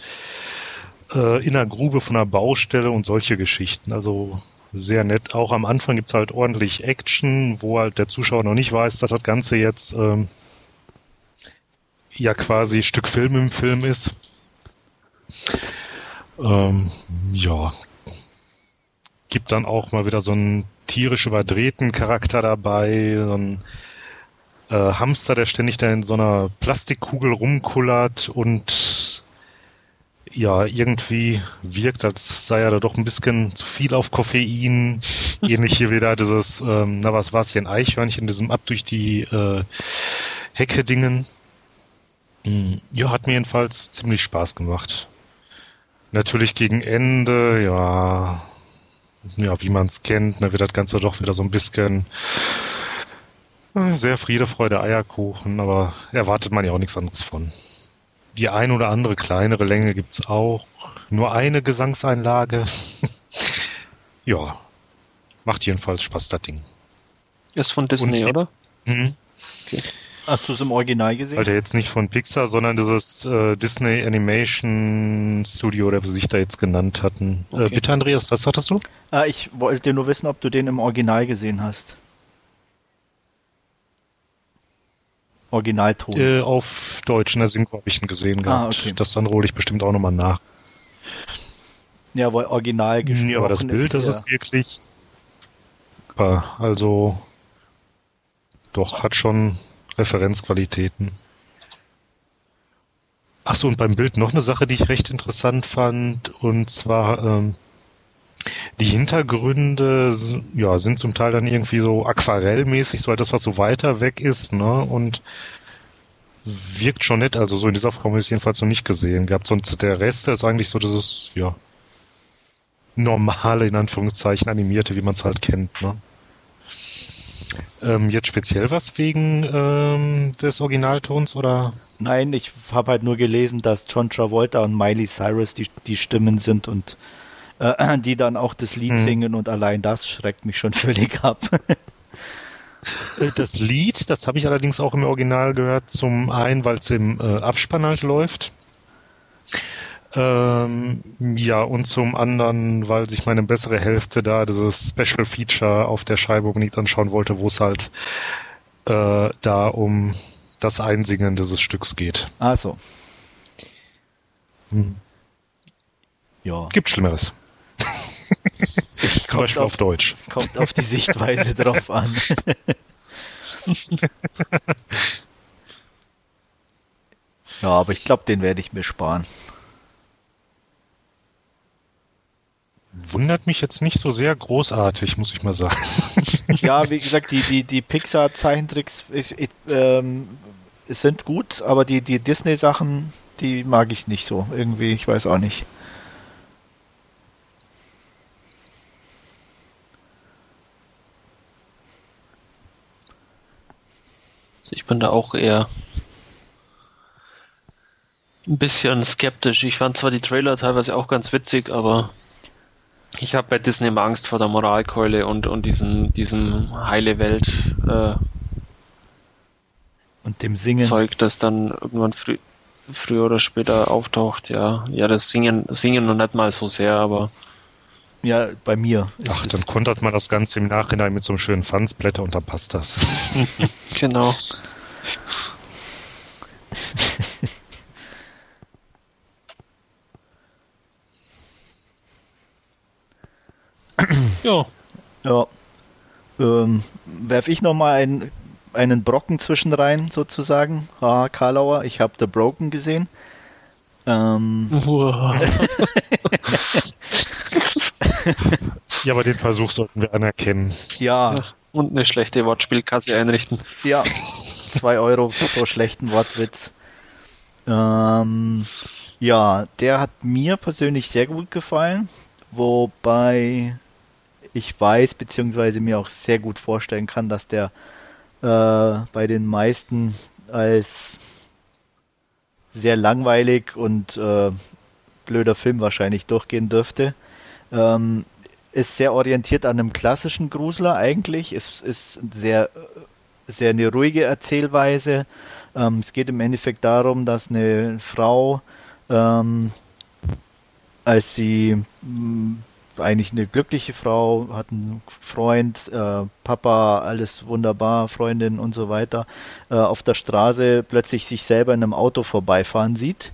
äh, in einer Grube von einer Baustelle und solche Geschichten. Also sehr nett. Auch am Anfang gibt's halt ordentlich Action, wo halt der Zuschauer noch nicht weiß, dass das Ganze jetzt ähm, ja quasi Stück Film im Film ist. Ähm, ja. Gibt dann auch mal wieder so einen tierisch überdrehten Charakter dabei, so ein äh, Hamster, der ständig da in so einer Plastikkugel rumkullert und ja, irgendwie wirkt, als sei er da doch ein bisschen zu viel auf Koffein. Ähnlich hier wieder dieses, ähm, na was war es hier, ein Eichhörnchen, diesem ab durch die äh, Hecke Dingen. Hm, ja, hat mir jedenfalls ziemlich Spaß gemacht. Natürlich gegen Ende, ja, ja, wie man es kennt, ne, wird das Ganze doch wieder so ein bisschen äh, sehr Friede, Freude, Eierkuchen, aber erwartet man ja auch nichts anderes von. Die ein oder andere kleinere Länge gibt's auch. Nur eine Gesangseinlage. ja, macht jedenfalls Spaß, das Ding. Ist von Disney, Und, oder? Mhm. Okay. Hast du es im Original gesehen? Alter, jetzt nicht von Pixar, sondern dieses äh, Disney Animation Studio, oder wie sie sich da jetzt genannt hatten. Äh, okay. Äh, bitte, Andreas, was hattest du? Äh, ich wollte nur wissen, ob du den im Original gesehen hast. Originalton. Äh, auf Deutsch, in der Synchro habe ich ihn gesehen ah, gehabt. Ah, okay. Das dann hole ich bestimmt auch nochmal nach. Ja, weil original gesprochen Ja, aber das Bild, das ist wirklich super. Also, doch, hat schon Referenzqualitäten. Ach Achso, und beim Bild noch eine Sache, die ich recht interessant fand, und zwar ähm, die Hintergründe ja, sind zum Teil dann irgendwie so aquarellmäßig, so etwas, was so weiter weg ist, ne? Und wirkt schon nett, also so in dieser Form habe ich es jedenfalls noch nicht gesehen gehabt. Sonst der Rest ist eigentlich so dieses, ja, normale, in Anführungszeichen, animierte, wie man es halt kennt, ne? Ähm, jetzt speziell was wegen ähm, des Originaltons oder? Nein, ich habe halt nur gelesen, dass John Travolta und Miley Cyrus die, die Stimmen sind und äh, die dann auch das Lied hm. singen und allein das schreckt mich schon völlig ab. Äh, das Lied, das habe ich allerdings auch im Original gehört, zum einen, weil es im äh, Abspann halt läuft. Ähm, ja, und zum anderen, weil sich meine bessere Hälfte da dieses Special Feature auf der Scheibe nicht anschauen wollte, wo es halt äh, da um das Einsingen dieses Stücks geht. Ah, so. Hm. Ja. Gibt Schlimmeres. Zum Beispiel auf, auf, Deutsch. Kommt auf die Sichtweise drauf an. ja, aber ich glaube, den werde ich mir sparen. Wundert mich jetzt nicht so sehr großartig, muss ich mal sagen. ja, wie gesagt, die, die, die Pixar-Zeichentricks ähm, sind gut, aber die, die Disney-Sachen, die mag ich nicht so. Irgendwie, ich weiß auch nicht. Ich bin da auch eher ein bisschen skeptisch. Ich fand zwar die Trailer teilweise auch ganz witzig, aber ich habe bei Disney immer Angst vor der Moralkeule und, und diesem, diesem heile Welt äh, und dem Singen. Zeug, das dann irgendwann früh, früher oder später auftaucht, ja. Ja, das Singen, Singen noch nicht mal so sehr, aber ja, bei mir. Ach, dann kontert man das Ganze im Nachhinein mit so einem schönen Fansblätter und dann passt das. genau. ja. Ja. Ähm, werf ich nochmal einen, einen Brocken zwischen rein, sozusagen. Ha, Karlauer, ich habe The Broken gesehen. Ähm, ja, aber den Versuch sollten wir anerkennen. Ja. Und eine schlechte Wortspielkasse einrichten. Ja. Zwei Euro pro schlechten Wortwitz. Ähm, ja, der hat mir persönlich sehr gut gefallen, wobei ich weiß, beziehungsweise mir auch sehr gut vorstellen kann, dass der äh, bei den meisten als sehr langweilig und äh, blöder Film wahrscheinlich durchgehen dürfte. Ähm, ist sehr orientiert an einem klassischen Grusler eigentlich. Es ist sehr, sehr eine ruhige Erzählweise. Ähm, es geht im Endeffekt darum, dass eine Frau, ähm, als sie eigentlich eine glückliche Frau, hat einen Freund, äh, Papa, alles wunderbar, Freundin und so weiter, äh, auf der Straße plötzlich sich selber in einem Auto vorbeifahren sieht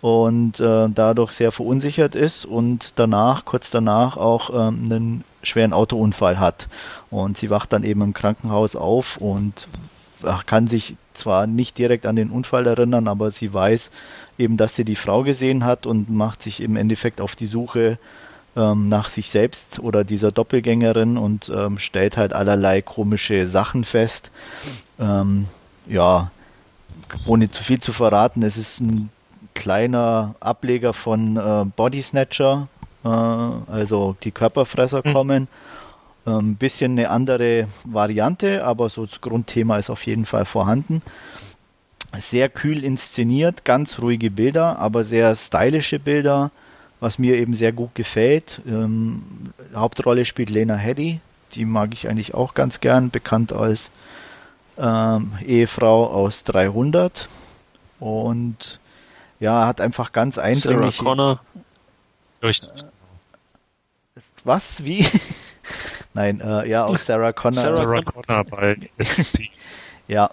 und äh, dadurch sehr verunsichert ist und danach, kurz danach, auch ähm, einen schweren Autounfall hat. Und sie wacht dann eben im Krankenhaus auf und kann sich zwar nicht direkt an den Unfall erinnern, aber sie weiß eben, dass sie die Frau gesehen hat und macht sich im Endeffekt auf die Suche ähm, nach sich selbst oder dieser Doppelgängerin und ähm, stellt halt allerlei komische Sachen fest. Ähm, ja, ohne zu viel zu verraten, es ist ein kleiner Ableger von äh, Body Snatcher, äh, also die Körperfresser mhm. kommen. Ein ähm, bisschen eine andere Variante, aber so das Grundthema ist auf jeden Fall vorhanden. Sehr kühl inszeniert, ganz ruhige Bilder, aber sehr stylische Bilder was mir eben sehr gut gefällt. Ähm, Hauptrolle spielt Lena Headey, die mag ich eigentlich auch ganz gern, bekannt als ähm, Ehefrau aus 300 und ja, hat einfach ganz eindringlich. Sarah Connor. Richtig. Was? Wie? Nein, äh, ja, auch Sarah Connor. Sarah Connor bei SEC. ja.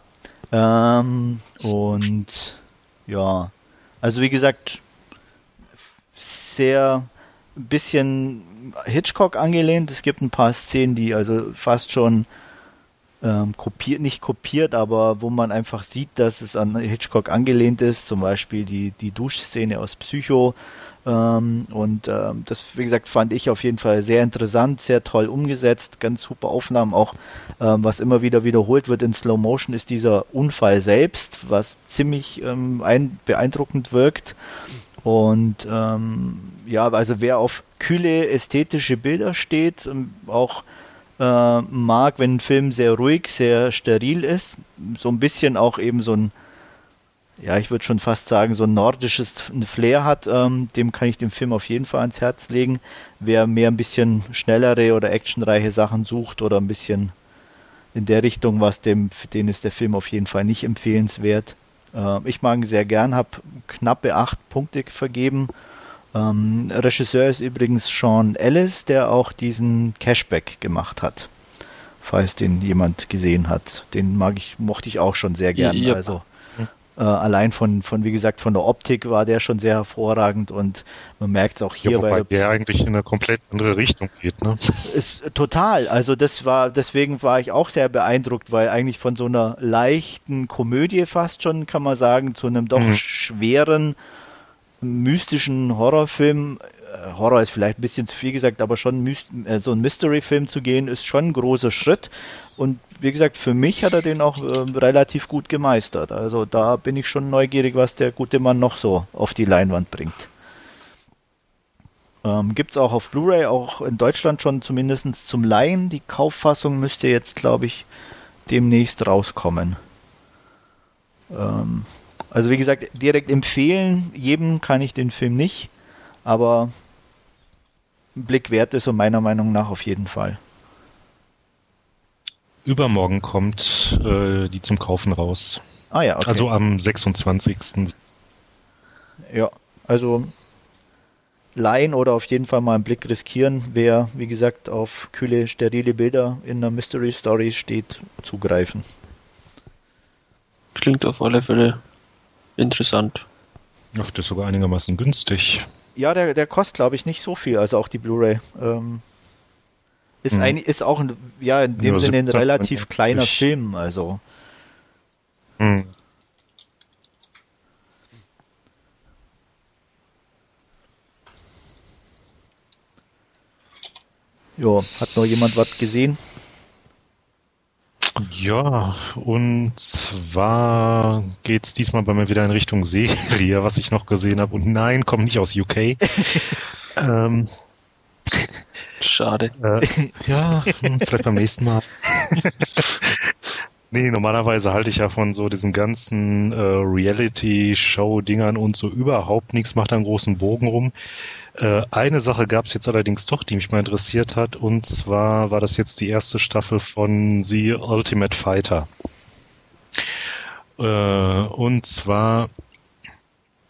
Ähm, und ja, also wie gesagt, sehr ein bisschen Hitchcock angelehnt. Es gibt ein paar Szenen, die also fast schon ähm, kopiert, nicht kopiert, aber wo man einfach sieht, dass es an Hitchcock angelehnt ist, zum Beispiel die, die Duschszene aus Psycho. Ähm, und ähm, das, wie gesagt, fand ich auf jeden Fall sehr interessant, sehr toll umgesetzt, ganz super Aufnahmen. Auch ähm, was immer wieder wiederholt wird in Slow Motion ist dieser Unfall selbst, was ziemlich ähm, ein, beeindruckend wirkt. Und ähm, ja, also wer auf kühle ästhetische Bilder steht, ähm, auch äh, mag, wenn ein Film sehr ruhig, sehr steril ist, so ein bisschen auch eben so ein, ja, ich würde schon fast sagen, so ein nordisches Flair hat, ähm, dem kann ich den Film auf jeden Fall ans Herz legen. Wer mehr ein bisschen schnellere oder actionreiche Sachen sucht oder ein bisschen in der Richtung, was dem, den ist der Film auf jeden Fall nicht empfehlenswert. Äh, ich mag ihn sehr gern, habe knappe acht Punkte vergeben ähm, Regisseur ist übrigens Sean Ellis, der auch diesen Cashback gemacht hat. Falls den jemand gesehen hat. Den mag ich, mochte ich auch schon sehr gern. Ja, Also äh, allein von, von, wie gesagt, von der Optik war der schon sehr hervorragend und man merkt es auch hier. Ja, wobei bei der eigentlich in eine komplett andere Richtung geht, ne? Ist, total. Also das war, deswegen war ich auch sehr beeindruckt, weil eigentlich von so einer leichten Komödie fast schon, kann man sagen, zu einem doch mhm. schweren mystischen Horrorfilm, äh, Horror ist vielleicht ein bisschen zu viel gesagt, aber schon äh, so ein Mystery-Film zu gehen, ist schon ein großer Schritt. Und wie gesagt, für mich hat er den auch äh, relativ gut gemeistert. Also da bin ich schon neugierig, was der gute Mann noch so auf die Leinwand bringt. Ähm, Gibt es auch auf Blu-ray, auch in Deutschland schon zumindest zum Laien. Die Kauffassung müsste jetzt, glaube ich, demnächst rauskommen. Ähm, also wie gesagt, direkt empfehlen, jedem kann ich den Film nicht, aber ein Blick wert ist und meiner Meinung nach auf jeden Fall. Übermorgen kommt äh, die zum Kaufen raus. Ah ja, okay. Also am 26. Ja, also leihen oder auf jeden Fall mal einen Blick riskieren. Wer, wie gesagt, auf kühle, sterile Bilder in einer Mystery Story steht, zugreifen. Klingt auf alle Fälle interessant. Ach, das ist sogar einigermaßen günstig. Ja, der, der kostet, glaube ich, nicht so viel, also auch die Blu-ray. Ähm, ist, hm. ein, ist auch ein, ja, in dem ja, Sinne ein relativ kleiner Film, also. Hm. Jo, hat noch jemand was gesehen? Ja, und zwar geht's diesmal bei mir wieder in Richtung Serie, was ich noch gesehen habe. Und nein, kommt nicht aus UK. ähm, Schade. Äh, ja, hm, vielleicht beim nächsten Mal. nee, normalerweise halte ich ja von so diesen ganzen äh, Reality-Show-Dingern und so überhaupt nichts, macht einen großen Bogen rum. Äh, eine Sache gab es jetzt allerdings doch, die mich mal interessiert hat, und zwar war das jetzt die erste Staffel von The Ultimate Fighter. Äh, und zwar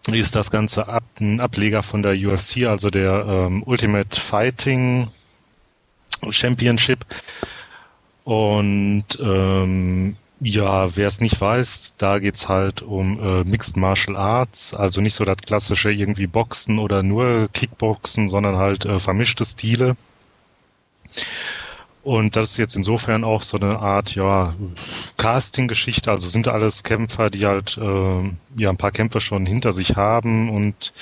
ist das Ganze ab, ein Ableger von der UFC, also der ähm, Ultimate Fighting Championship. Und ähm, ja, wer es nicht weiß, da geht's halt um äh, Mixed Martial Arts, also nicht so das klassische irgendwie Boxen oder nur Kickboxen, sondern halt äh, vermischte Stile. Und das ist jetzt insofern auch so eine Art, ja, Casting-Geschichte. Also sind alles Kämpfer, die halt äh, ja ein paar Kämpfe schon hinter sich haben und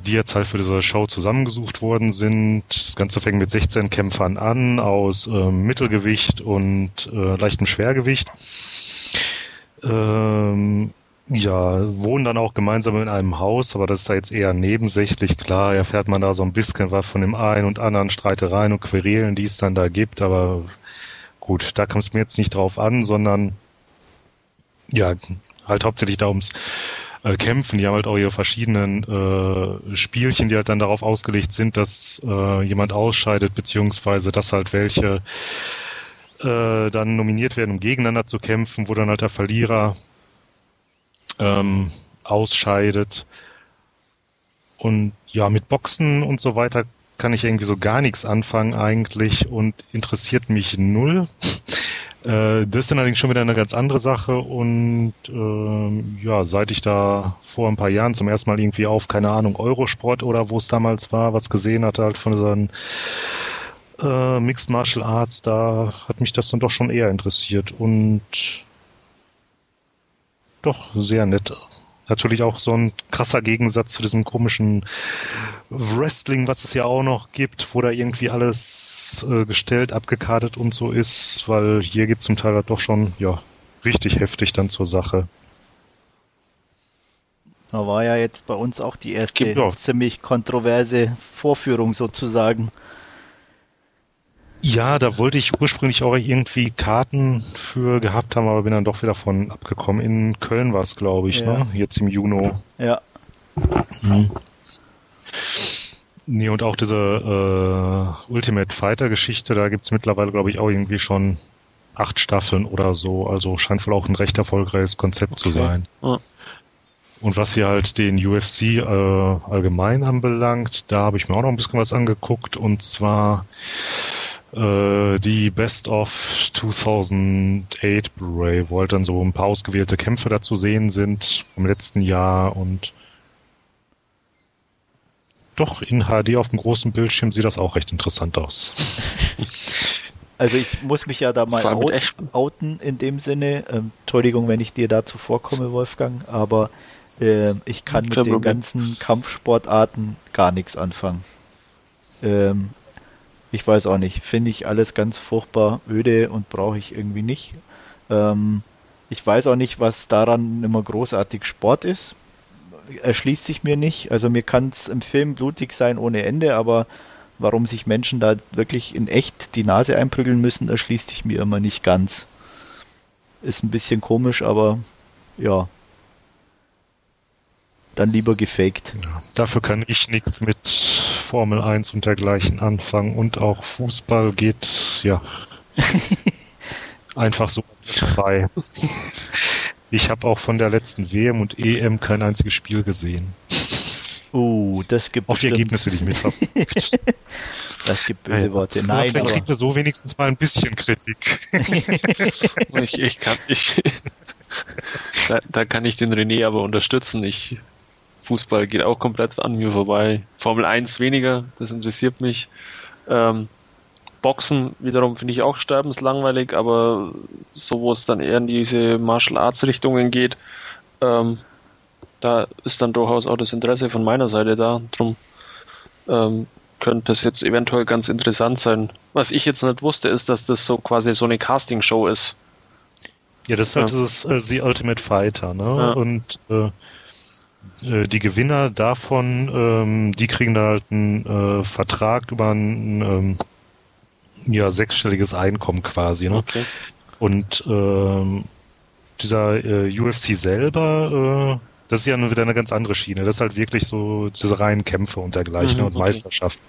die jetzt halt für diese Show zusammengesucht worden sind. Das Ganze fängt mit 16 Kämpfern an aus äh, Mittelgewicht und äh, leichtem Schwergewicht. Ähm, ja, wohnen dann auch gemeinsam in einem Haus, aber das ist ja jetzt eher nebensächlich. Klar erfährt man da so ein bisschen was von dem einen und anderen Streitereien und Querelen, die es dann da gibt, aber gut, da kommt es mir jetzt nicht drauf an, sondern ja, halt hauptsächlich da ums äh, kämpfen. Die haben halt auch ihre verschiedenen äh, Spielchen, die halt dann darauf ausgelegt sind, dass äh, jemand ausscheidet, beziehungsweise dass halt welche äh, dann nominiert werden, um gegeneinander zu kämpfen, wo dann halt der Verlierer ähm, ausscheidet. Und ja, mit Boxen und so weiter kann ich irgendwie so gar nichts anfangen eigentlich und interessiert mich null. Äh, das ist dann allerdings schon wieder eine ganz andere Sache und ähm, ja, seit ich da vor ein paar Jahren zum ersten Mal irgendwie auf, keine Ahnung, Eurosport oder wo es damals war, was gesehen hatte, halt von so äh, Mixed Martial Arts, da hat mich das dann doch schon eher interessiert und doch sehr nett. Natürlich auch so ein krasser Gegensatz zu diesem komischen Wrestling, was es ja auch noch gibt, wo da irgendwie alles äh, gestellt, abgekartet und so ist, weil hier geht zum Teil halt doch schon, ja, richtig heftig dann zur Sache. Da war ja jetzt bei uns auch die erste ziemlich kontroverse Vorführung sozusagen. Ja, da wollte ich ursprünglich auch irgendwie Karten für gehabt haben, aber bin dann doch wieder von abgekommen. In Köln war es, glaube ich, Ja. ne? Jetzt im Juni. Ja, Nee, und auch diese äh, Ultimate Fighter Geschichte, da gibt's mittlerweile, glaube ich, auch irgendwie schon acht Staffeln oder so. Also scheint wohl auch ein recht erfolgreiches Konzept zu Okay. sein. Ja. Und was hier halt den UFC äh, allgemein anbelangt, da habe ich mir auch noch ein bisschen was angeguckt und zwar äh, die Best of 2008 Blu-ray, wo halt dann so ein paar ausgewählte Kämpfe da zu sehen sind vom letzten Jahr und doch in HD auf dem großen Bildschirm sieht das auch recht interessant aus. also ich muss mich ja da mal out, outen in dem Sinne. Ähm, Entschuldigung, wenn ich dir da zuvorkomme, Wolfgang, aber ähm, ich kann mit den ganzen Kampfsportarten gar nichts anfangen. Ähm, ich weiß auch nicht. Finde ich alles ganz furchtbar öde und brauche ich irgendwie nicht. Ähm, ich weiß auch nicht, was daran immer großartig Sport ist. Erschließt sich mir nicht. Also mir kann es im Film blutig sein ohne Ende, aber warum sich Menschen da wirklich in echt die Nase einprügeln müssen, erschließt sich mir immer nicht ganz. Ist ein bisschen komisch, aber ja. Dann lieber gefaked. Ja, dafür kann ich nichts mit Formel 1 und dergleichen anfangen und auch Fußball geht, ja, einfach so dabei. Ich habe auch von der letzten WM und EM kein einziges Spiel gesehen. Uh, das gibt Auch die bestimmt- Ergebnisse nicht mitverfolgt. Das gibt böse Ja. Worte. Aber Nein, vielleicht aber kriegt er so wenigstens mal ein bisschen Kritik. Ich, ich kann, ich, da, da kann ich den René aber unterstützen. Ich, Fußball geht auch komplett an mir vorbei. Formel 1 weniger, das interessiert mich. Ähm, Boxen wiederum finde ich auch sterbenslangweilig, aber so wo es dann eher in diese Martial Arts Richtungen geht, ähm, da ist dann durchaus auch das Interesse von meiner Seite da. Drum ähm, könnte das jetzt eventuell ganz interessant sein. Was ich jetzt nicht wusste, ist, dass das so quasi so eine Castingshow ist. Ja, das ist halt Ja. dieses äh, The Ultimate Fighter, ne? Ja. Und äh, äh, die Gewinner davon, ähm, die kriegen da halt einen äh, Vertrag über ein ähm, ja, sechsstelliges Einkommen quasi, ne? Okay. Und ähm, dieser äh, UFC selber, äh, das ist ja nun wieder eine ganz andere Schiene. Das ist halt wirklich so diese reinen Kämpfe und dergleichen Mhm, und okay. Meisterschaften.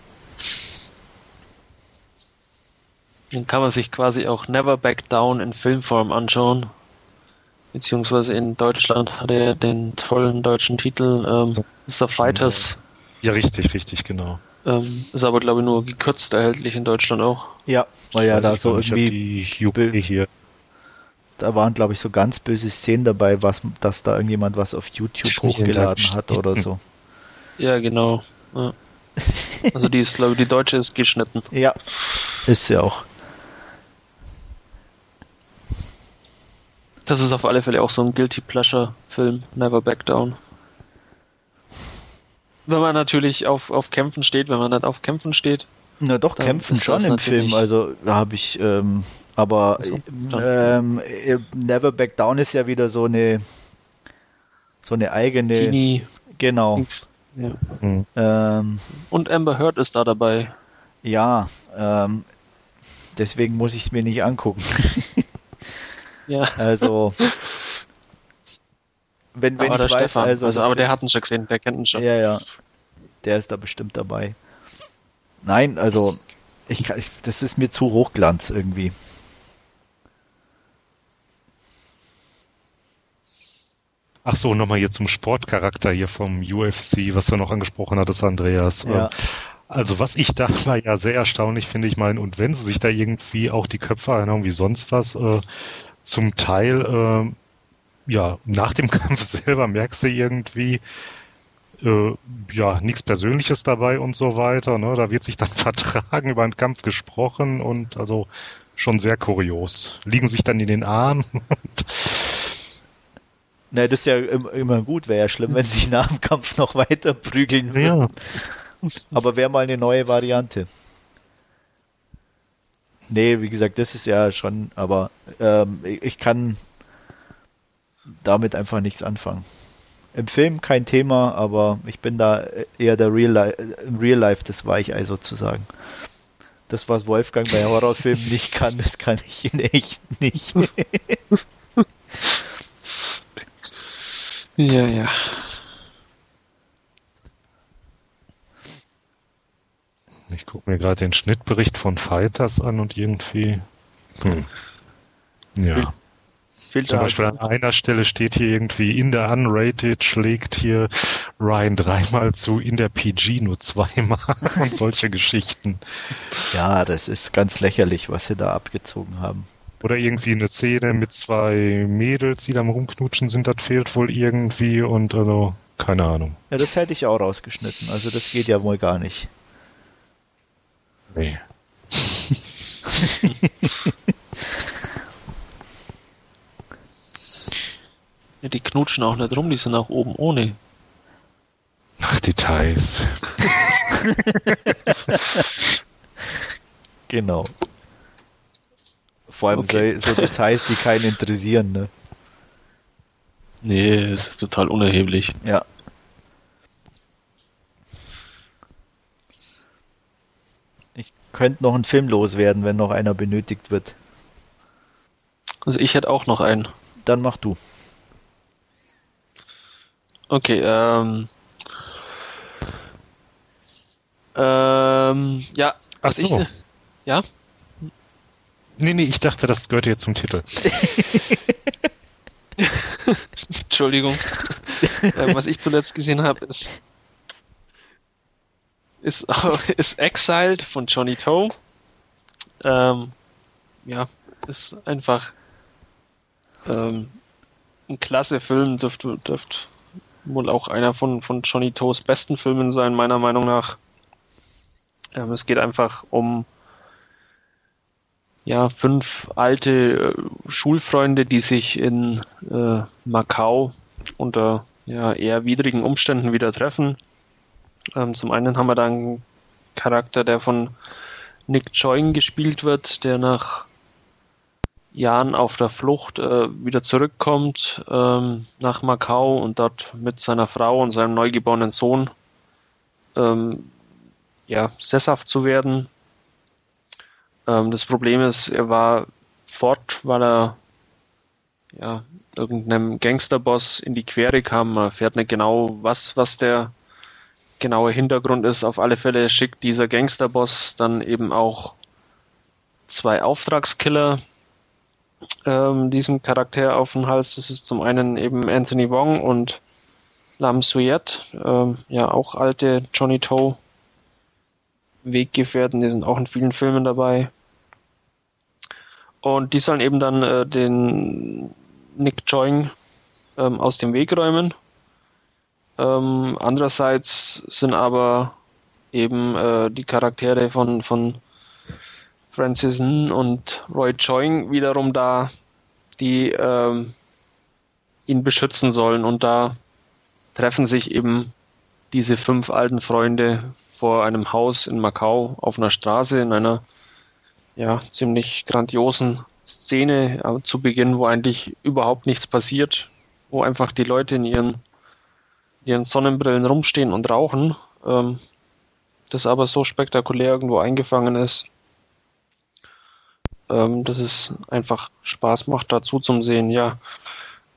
Dann kann man sich quasi auch Never Back Down in Filmform anschauen. Beziehungsweise in Deutschland hat er den tollen deutschen Titel ähm, The Fighters. Ja, richtig, richtig, genau. Ähm, ist aber glaube ich nur gekürzt erhältlich in Deutschland auch. ja, weil ja da so irgendwie, die Juppie hier. da waren glaube ich so ganz böse Szenen dabei, was, dass da irgendjemand was auf YouTube Stimmt, hochgeladen hat oder so. Ja, genau. Ja. Also die ist, glaube ich, die deutsche ist geschnitten. Ja, ist ja auch. Das ist auf alle Fälle auch so ein Guilty Pleasure Film, Never Back Down. Wenn man natürlich auf, auf Kämpfen steht, wenn man nicht auf Kämpfen steht, Na doch, Dann kämpfen schon im Film. Also da habe ich, ähm, aber so, ähm, äh, Never Back Down ist ja wieder so eine so eine eigene, Teenie, genau. Ja. Hm. Ähm, Und Amber Heard ist da dabei. ja, ähm, deswegen muss ich es mir nicht angucken. Ja, Also wenn, wenn aber der ich weiß, Stefan, also, also, aber der hat ihn schon gesehen, der kennt ihn schon. Ja, ja. Der ist da bestimmt dabei. Nein, also ich, ich das ist mir zu Hochglanz irgendwie. Ach so, nochmal hier zum Sportcharakter hier vom UFC, was du noch angesprochen hattest, Andreas. Ja. Ähm, Also was ich da war ja sehr erstaunlich finde, ich meine, und wenn sie sich da irgendwie auch die Köpfe einhauen wie sonst was, äh, zum Teil, äh, ja, nach dem Kampf selber merkst du irgendwie, äh, ja, nichts Persönliches dabei und so weiter. Ne? Da wird sich dann vertragen, über einen Kampf gesprochen und also schon sehr kurios. Liegen sich dann in den Armen. Na, das ist ja immer gut, wäre ja schlimm, wenn sie nach dem Kampf noch weiter prügeln würden. Ja. Aber wäre mal eine neue Variante. Nee, wie gesagt, das ist ja schon, aber ähm, ich kann damit einfach nichts anfangen. Im Film kein Thema, aber ich bin da eher der Real Life, im Real Life das Weichei sozusagen. Das, was Wolfgang bei Horrorfilmen nicht kann, das kann ich in echt nicht. ja, ja. Ich gucke mir gerade den Schnittbericht von Fighters an und irgendwie. Hm. Ja. Fehlt Zum Beispiel an einer Stelle steht hier irgendwie in der Unrated schlägt hier Ryan dreimal zu, in der PG nur zweimal und solche Geschichten. Ja, das ist ganz lächerlich, was sie da abgezogen haben. Oder irgendwie eine Szene mit zwei Mädels, die da rumknutschen sind, das fehlt wohl irgendwie und also, keine Ahnung. Ja, das hätte ich auch rausgeschnitten, also das geht ja wohl gar nicht. Nee. ja, die knutschen auch nicht rum, die sind auch oben ohne. Ach, Details. genau. Vor allem okay. so, so, Details, die keinen interessieren, ne? Nee, es ist total unerheblich. Ja. Könnte noch ein Film loswerden, wenn noch einer benötigt wird. Also ich hätte auch noch einen. Dann mach du. Okay, ähm. Ähm, ja. Ach so. Ich, ja? Nee, nee, ich dachte, das gehört jetzt zum Titel. Entschuldigung. äh, was ich zuletzt gesehen habe, ist ist, ist Exiled von Johnny Toe. Ähm, ja, ist einfach ähm, ein klasse Film, dürfte, dürfte wohl auch einer von, von Johnny Toes besten Filmen sein, meiner Meinung nach. Ähm, es geht einfach um ja, fünf alte äh, Schulfreunde, die sich in äh, Macau unter ja, eher widrigen Umständen wieder treffen ähm, zum einen haben wir da einen Charakter, der von Nick Join gespielt wird, der nach Jahren auf der Flucht äh, wieder zurückkommt ähm, nach Macau und dort mit seiner Frau und seinem neugeborenen Sohn ähm, ja, sesshaft zu werden. Ähm, das Problem ist, er war fort, weil er ja, irgendeinem Gangsterboss in die Quere kam. Man erfährt nicht genau, was, was der genaue Hintergrund ist. Auf alle Fälle schickt dieser Gangsterboss dann eben auch zwei Auftragskiller ähm, diesem Charakter auf den Hals. Das ist zum einen eben Anthony Wong und Lam Suyet, ähm, ja auch alte Johnny Toe Weggefährten, die sind auch in vielen Filmen dabei. Und die sollen eben dann äh, den Nick Joing ähm, aus dem Weg räumen ähm, andererseits sind aber eben äh, die Charaktere von, von Francis N. und Roy Choing wiederum da, die ähm, ihn beschützen sollen. Und da treffen sich eben diese fünf alten Freunde vor einem Haus in Macau auf einer Straße in einer ja ziemlich grandiosen Szene äh, zu Beginn, wo eigentlich überhaupt nichts passiert, wo einfach die Leute in ihren ihren Sonnenbrillen rumstehen und rauchen, ähm, das aber so spektakulär irgendwo eingefangen ist, ähm, dass es einfach Spaß macht, dazu zum Sehen, ja.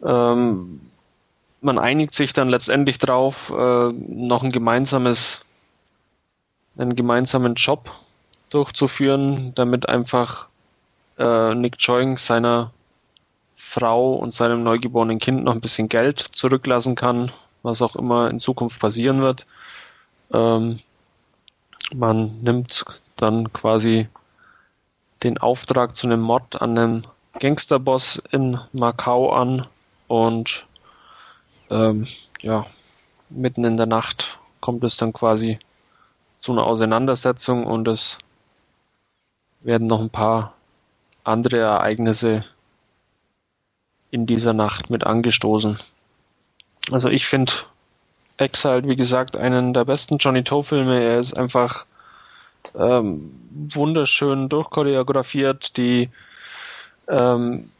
Ähm, man einigt sich dann letztendlich drauf, äh, noch ein gemeinsames, einen gemeinsamen Job durchzuführen, damit einfach äh, Nick Joing seiner Frau und seinem neugeborenen Kind noch ein bisschen Geld zurücklassen kann, was auch immer in Zukunft passieren wird. Ähm, man nimmt dann quasi den Auftrag zu einem Mord an einem Gangsterboss in Macau an und ähm, ja, mitten in der Nacht kommt es dann quasi zu einer Auseinandersetzung und es werden noch ein paar andere Ereignisse in dieser Nacht mit angestoßen. Also ich finde Exiled, wie gesagt, einen der besten Johnny Toe Filme. Er ist einfach ähm, wunderschön durchchoreografiert. Die ähm,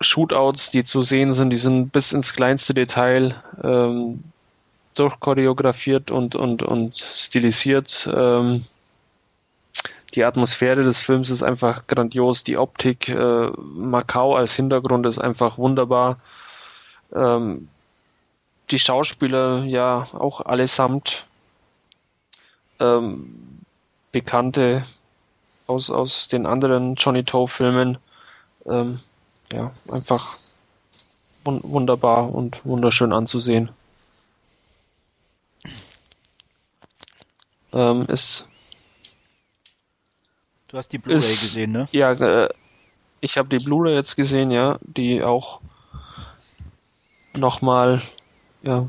Shootouts, die zu sehen sind, die sind bis ins kleinste Detail ähm, durchchoreografiert und, und, und stilisiert. Ähm, die Atmosphäre des Films ist einfach grandios, die Optik, äh, Macau als Hintergrund ist einfach wunderbar. Ähm, die Schauspieler ja auch allesamt ähm, Bekannte aus, aus den anderen Johnny Toe Filmen. Ähm, ja, einfach wun wunderbar und wunderschön anzusehen. Ähm, ist Du hast die Blu-ray gesehen, ne? Ja, äh, ich habe die Blu-ray jetzt gesehen, ja, die auch nochmal, ja,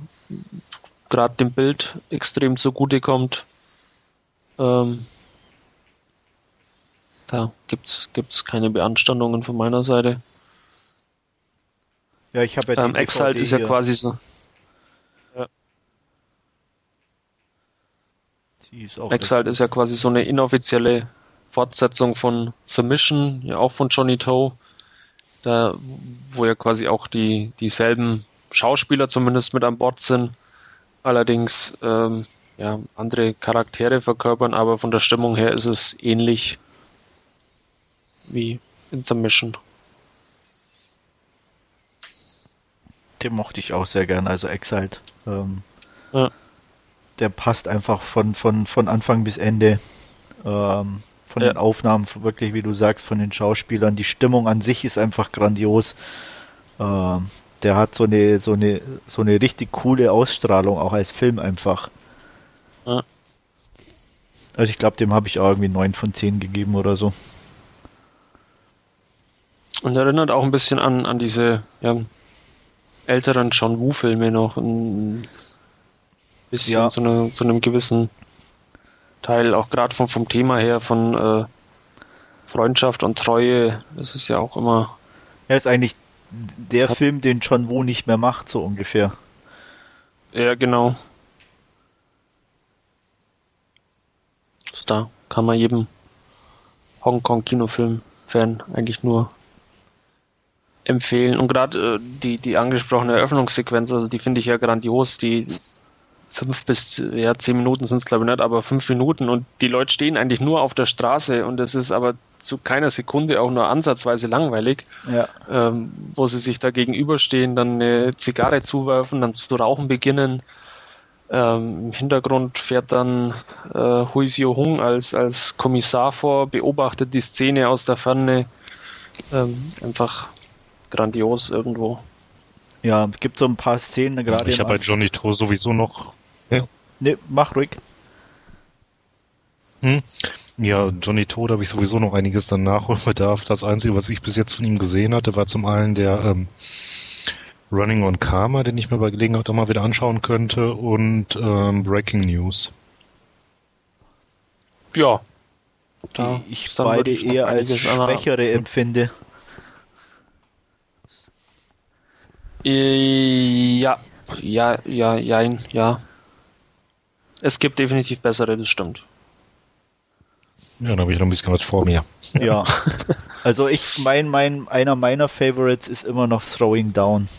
gerade dem Bild extrem zugutekommt. Ähm, da gibt's gibt's keine Beanstandungen von meiner Seite. Ja, ich habe ja ähm, Exile ist ja quasi so. Ja. Ist Exile ist ja quasi so eine inoffizielle Fortsetzung von The Mission, ja auch von Johnny Toe, da, wo ja quasi auch die dieselben Schauspieler zumindest mit an Bord sind, allerdings ähm, ja, andere Charaktere verkörpern, aber von der Stimmung her ist es ähnlich wie in The Mission. Den mochte ich auch sehr gern, also Exiled. Ähm, ja. Der passt einfach von, von, von Anfang bis Ende. Ähm, von ja. den Aufnahmen, wirklich, wie du sagst, von den Schauspielern. Die Stimmung an sich ist einfach grandios. Ähm, der hat so eine, so eine, so eine richtig coole Ausstrahlung, auch als Film einfach. Ja. Also ich glaube, dem habe ich auch irgendwie 9 von 10 gegeben oder so. Und erinnert auch ein bisschen an, an diese ja, älteren John Woo-Filme noch. Ein bisschen ja. zu, eine, zu einem gewissen Teil, auch gerade vom, vom Thema her, von äh, Freundschaft und Treue, das ist ja auch immer. Er ist eigentlich der Film, den John Woo nicht mehr macht, so ungefähr. Ja, genau. Da kann man jedem Hongkong-Kinofilm-Fan eigentlich nur empfehlen. Und gerade äh, die, die angesprochene Eröffnungssequenz, also die finde ich ja grandios, die fünf bis ja zehn Minuten sind es glaube ich nicht, aber fünf Minuten und die Leute stehen eigentlich nur auf der Straße und es ist aber zu keiner Sekunde auch nur ansatzweise langweilig, ja. ähm, wo sie sich da gegenüberstehen, dann eine Zigarre zuwerfen, dann zu rauchen beginnen. Ähm, Im Hintergrund fährt dann äh, Hui Xiu Hung als, als Kommissar vor, beobachtet die Szene aus der Ferne. Ähm, einfach grandios irgendwo. Ja, es gibt so ein paar Szenen gerade. Ich habe bei Johnny To sowieso noch ja. Ne, mach ruhig. Hm? Ja, Johnny Todd habe ich sowieso noch einiges dann Nachholbedarf. Das Einzige, was ich bis jetzt von ihm gesehen hatte, war zum einen der ähm, Running on Karma, den ich mir bei Gelegenheit auch mal wieder anschauen könnte, und ähm, Breaking News. Ja. Die ich beide eher als schwächere empfinde. Ja, ja, ja, ja, ja. Es gibt definitiv bessere, das stimmt. Ja, dann habe ich noch ein bisschen was vor mir. Ja. Also ich mein, mein, einer meiner Favorites ist immer noch Throwing Down.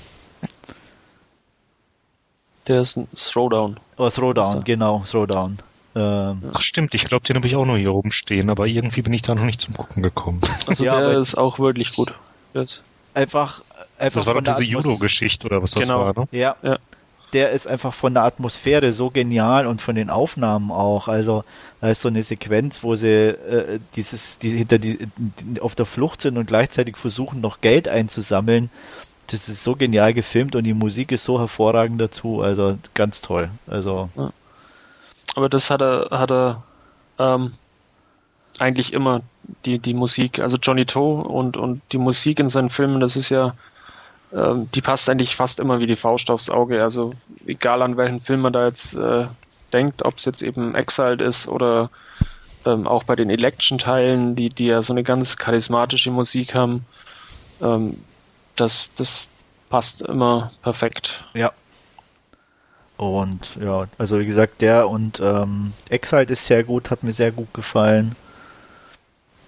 Der ist ein Throwdown. Oh, Throwdown, genau, Throwdown. Ähm, Ach stimmt, ich glaube, den habe ich auch noch hier oben stehen, aber irgendwie bin ich da noch nicht zum Gucken gekommen. Also ja, der ist auch wirklich gut. Jetzt. Einfach, einfach. Das war doch diese Judo-Geschichte oder was genau. das war, ne? Ja. ja der ist einfach von der Atmosphäre so genial und von den Aufnahmen auch. Also da ist so eine Sequenz, wo sie äh, dieses, die hinter die, die, auf der Flucht sind und gleichzeitig versuchen noch Geld einzusammeln. Das ist so genial gefilmt und die Musik ist so hervorragend dazu. Also ganz toll. Also. Aber das hat er, hat er ähm, eigentlich immer die die Musik. Also Johnny Toe und und die Musik in seinen Filmen, das ist ja ähm, die passt eigentlich fast immer wie die Faust aufs Auge. Also egal an welchen Film man da jetzt äh, denkt, ob es jetzt eben Exiled ist oder ähm, auch bei den Election-Teilen, die, die ja so eine ganz charismatische Musik haben, ähm, das, das passt immer perfekt. Ja. Und ja, also wie gesagt, der und ähm, Exiled ist sehr gut, hat mir sehr gut gefallen.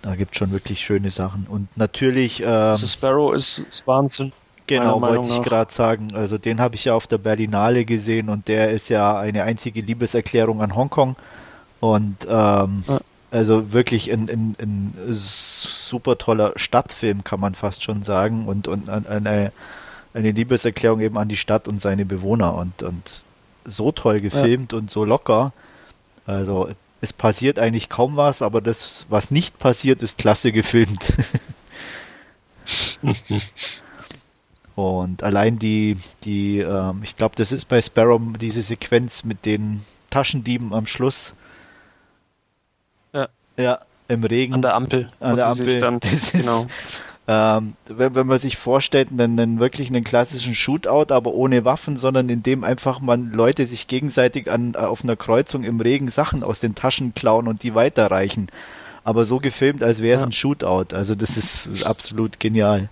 Da gibt es schon wirklich schöne Sachen. Und natürlich. Ähm, also Sparrow ist, ist Wahnsinn. Genau, wollte ich gerade sagen. Also den habe ich ja auf der Berlinale gesehen und der ist ja eine einzige Liebeserklärung an Hongkong. Und ähm, ja. also wirklich ein, ein, ein, super toller Stadtfilm, kann man fast schon sagen. Und, und eine, eine Liebeserklärung eben an die Stadt und seine Bewohner. Und, und so toll gefilmt ja. und so locker. Also es passiert eigentlich kaum was, aber das, was nicht passiert, ist klasse gefilmt. Und allein die, die, ähm, ich glaube, das ist bei Sparrow diese Sequenz mit den Taschendieben am Schluss. Ja. Ja, im Regen. An der Ampel. An der Ampel. Dann, das genau. Ist, ähm, wenn, wenn, man sich vorstellt, einen, einen wirklich einen klassischen Shootout, aber ohne Waffen, sondern in dem einfach man Leute sich gegenseitig an, auf einer Kreuzung im Regen Sachen aus den Taschen klauen und die weiterreichen. Aber so gefilmt, als wäre es ja. ein Shootout. Also das ist absolut genial.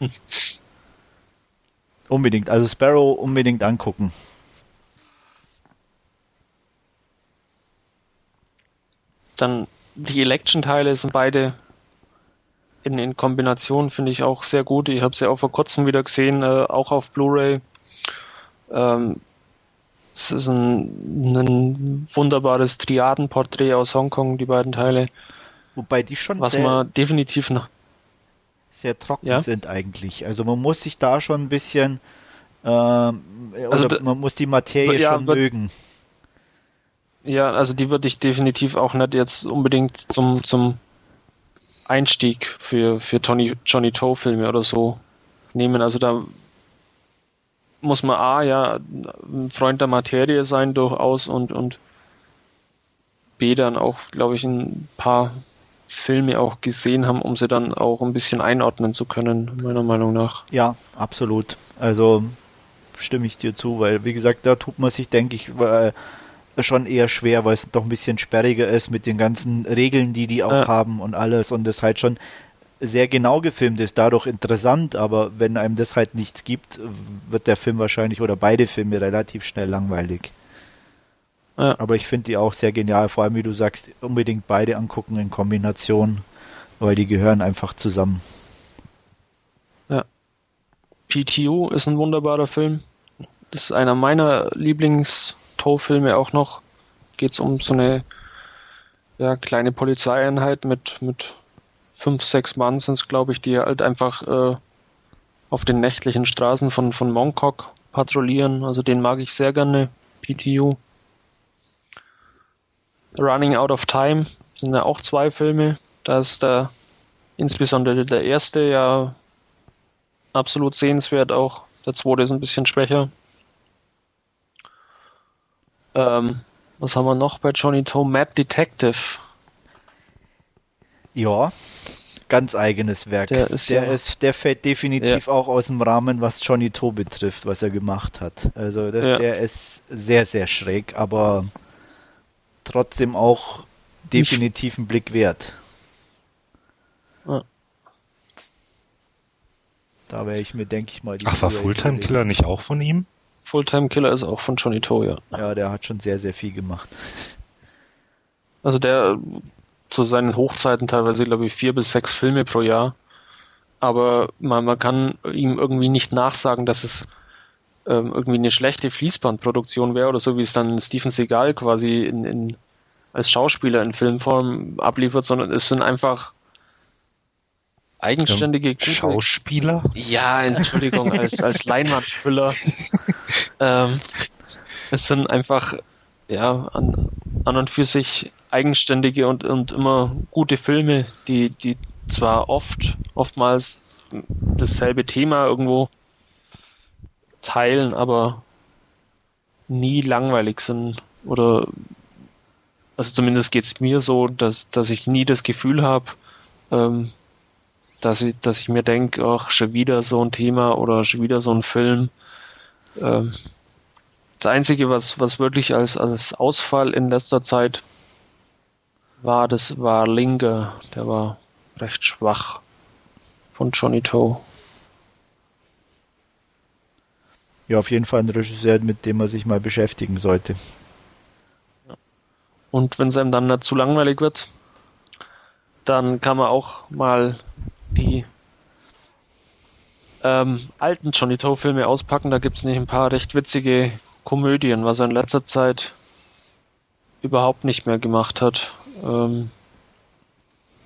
Unbedingt. Also Sparrow unbedingt angucken. Dann die Election-Teile sind beide in, in Kombination, finde ich auch sehr gut. Ich habe sie auch vor kurzem wieder gesehen, äh, auch auf Blu-ray. Ähm, es ist ein, ein wunderbares Triadenporträt aus Hongkong, die beiden Teile. Wobei die schon was man definitiv noch sehr trocken ja? sind eigentlich. Also man muss sich da schon ein bisschen, ähm, also man muss die Materie ja, schon wird, mögen. Ja, also die würde ich definitiv auch nicht jetzt unbedingt zum, zum Einstieg für, für Tony, Johnny Toe Filme oder so nehmen. Also da muss man A, ja, ein Freund der Materie sein durchaus und, und B dann auch, glaube ich, ein paar Filme auch gesehen haben, um sie dann auch ein bisschen einordnen zu können, meiner Meinung nach. Ja, absolut. Also stimme ich dir zu, weil wie gesagt, da tut man sich, denke ich, schon eher schwer, weil es doch ein bisschen sperriger ist mit den ganzen Regeln, die die auch ja. haben und alles und das halt schon sehr genau gefilmt ist, dadurch interessant, aber wenn einem das halt nichts gibt, wird der Film wahrscheinlich oder beide Filme relativ schnell langweilig. Ja. Aber ich finde die auch sehr genial, vor allem wie du sagst, unbedingt beide angucken in Kombination, weil die gehören einfach zusammen. Ja. PTU ist ein wunderbarer Film. Das ist einer meiner Lieblings-Toe-Filme auch noch. Geht es um so eine ja, kleine Polizeieinheit mit, mit fünf, sechs Mann sind es, glaube ich, die halt einfach äh, auf den nächtlichen Straßen von, von Mongkok patrouillieren. Also den mag ich sehr gerne, PTU. Running Out of Time sind ja auch zwei Filme. Da ist der, insbesondere der erste ja absolut sehenswert auch. Der zweite ist ein bisschen schwächer. Ähm, was haben wir noch bei Johnny Toe? Mad Detective. Ja, ganz eigenes Werk. Der, ist der, ja, ist, der fällt definitiv ja. auch aus dem Rahmen, was Johnny Toe betrifft, was er gemacht hat. Also das, ja. der ist sehr, sehr schräg, aber trotzdem auch definitiv einen Blick wert. Ja. Da wäre ich mir, denke ich mal, die Ach, war Fulltime Killer nicht auch von ihm? Fulltime Killer ist auch von Johnny Toe, ja. Ja, der hat schon sehr, sehr viel gemacht. Also der zu seinen Hochzeiten teilweise, glaube ich, vier bis sechs Filme pro Jahr. Aber man, man kann ihm irgendwie nicht nachsagen, dass es ähm, irgendwie eine schlechte Fließbandproduktion wäre oder so, wie es dann Steven Seagal quasi in, in, als Schauspieler in Filmform abliefert, sondern es sind einfach eigenständige gute, Schauspieler? Ja, Entschuldigung, als, als Leinwandfüller. ähm, es sind einfach ja an, an und für sich eigenständige und, und immer gute Filme, die, die zwar oft, oftmals dasselbe Thema irgendwo teilen, aber nie langweilig sind oder also zumindest geht es mir so, dass, dass ich nie das Gefühl habe, ähm, dass ich, dass ich mir denke, ach, schon wieder so ein Thema oder schon wieder so ein Film. Ähm, das Einzige, was, was wirklich als, als Ausfall in letzter Zeit war, das war Linke. Der war recht schwach von Johnny Toe. Ja, auf jeden Fall ein Regisseur, mit dem man sich mal beschäftigen sollte. Und wenn es einem dann nicht zu langweilig wird, dann kann man auch mal die ähm, alten Johnny Toe Filme auspacken. Da gibt es nicht ein paar recht witzige Komödien, was er in letzter Zeit überhaupt nicht mehr gemacht hat. Ähm,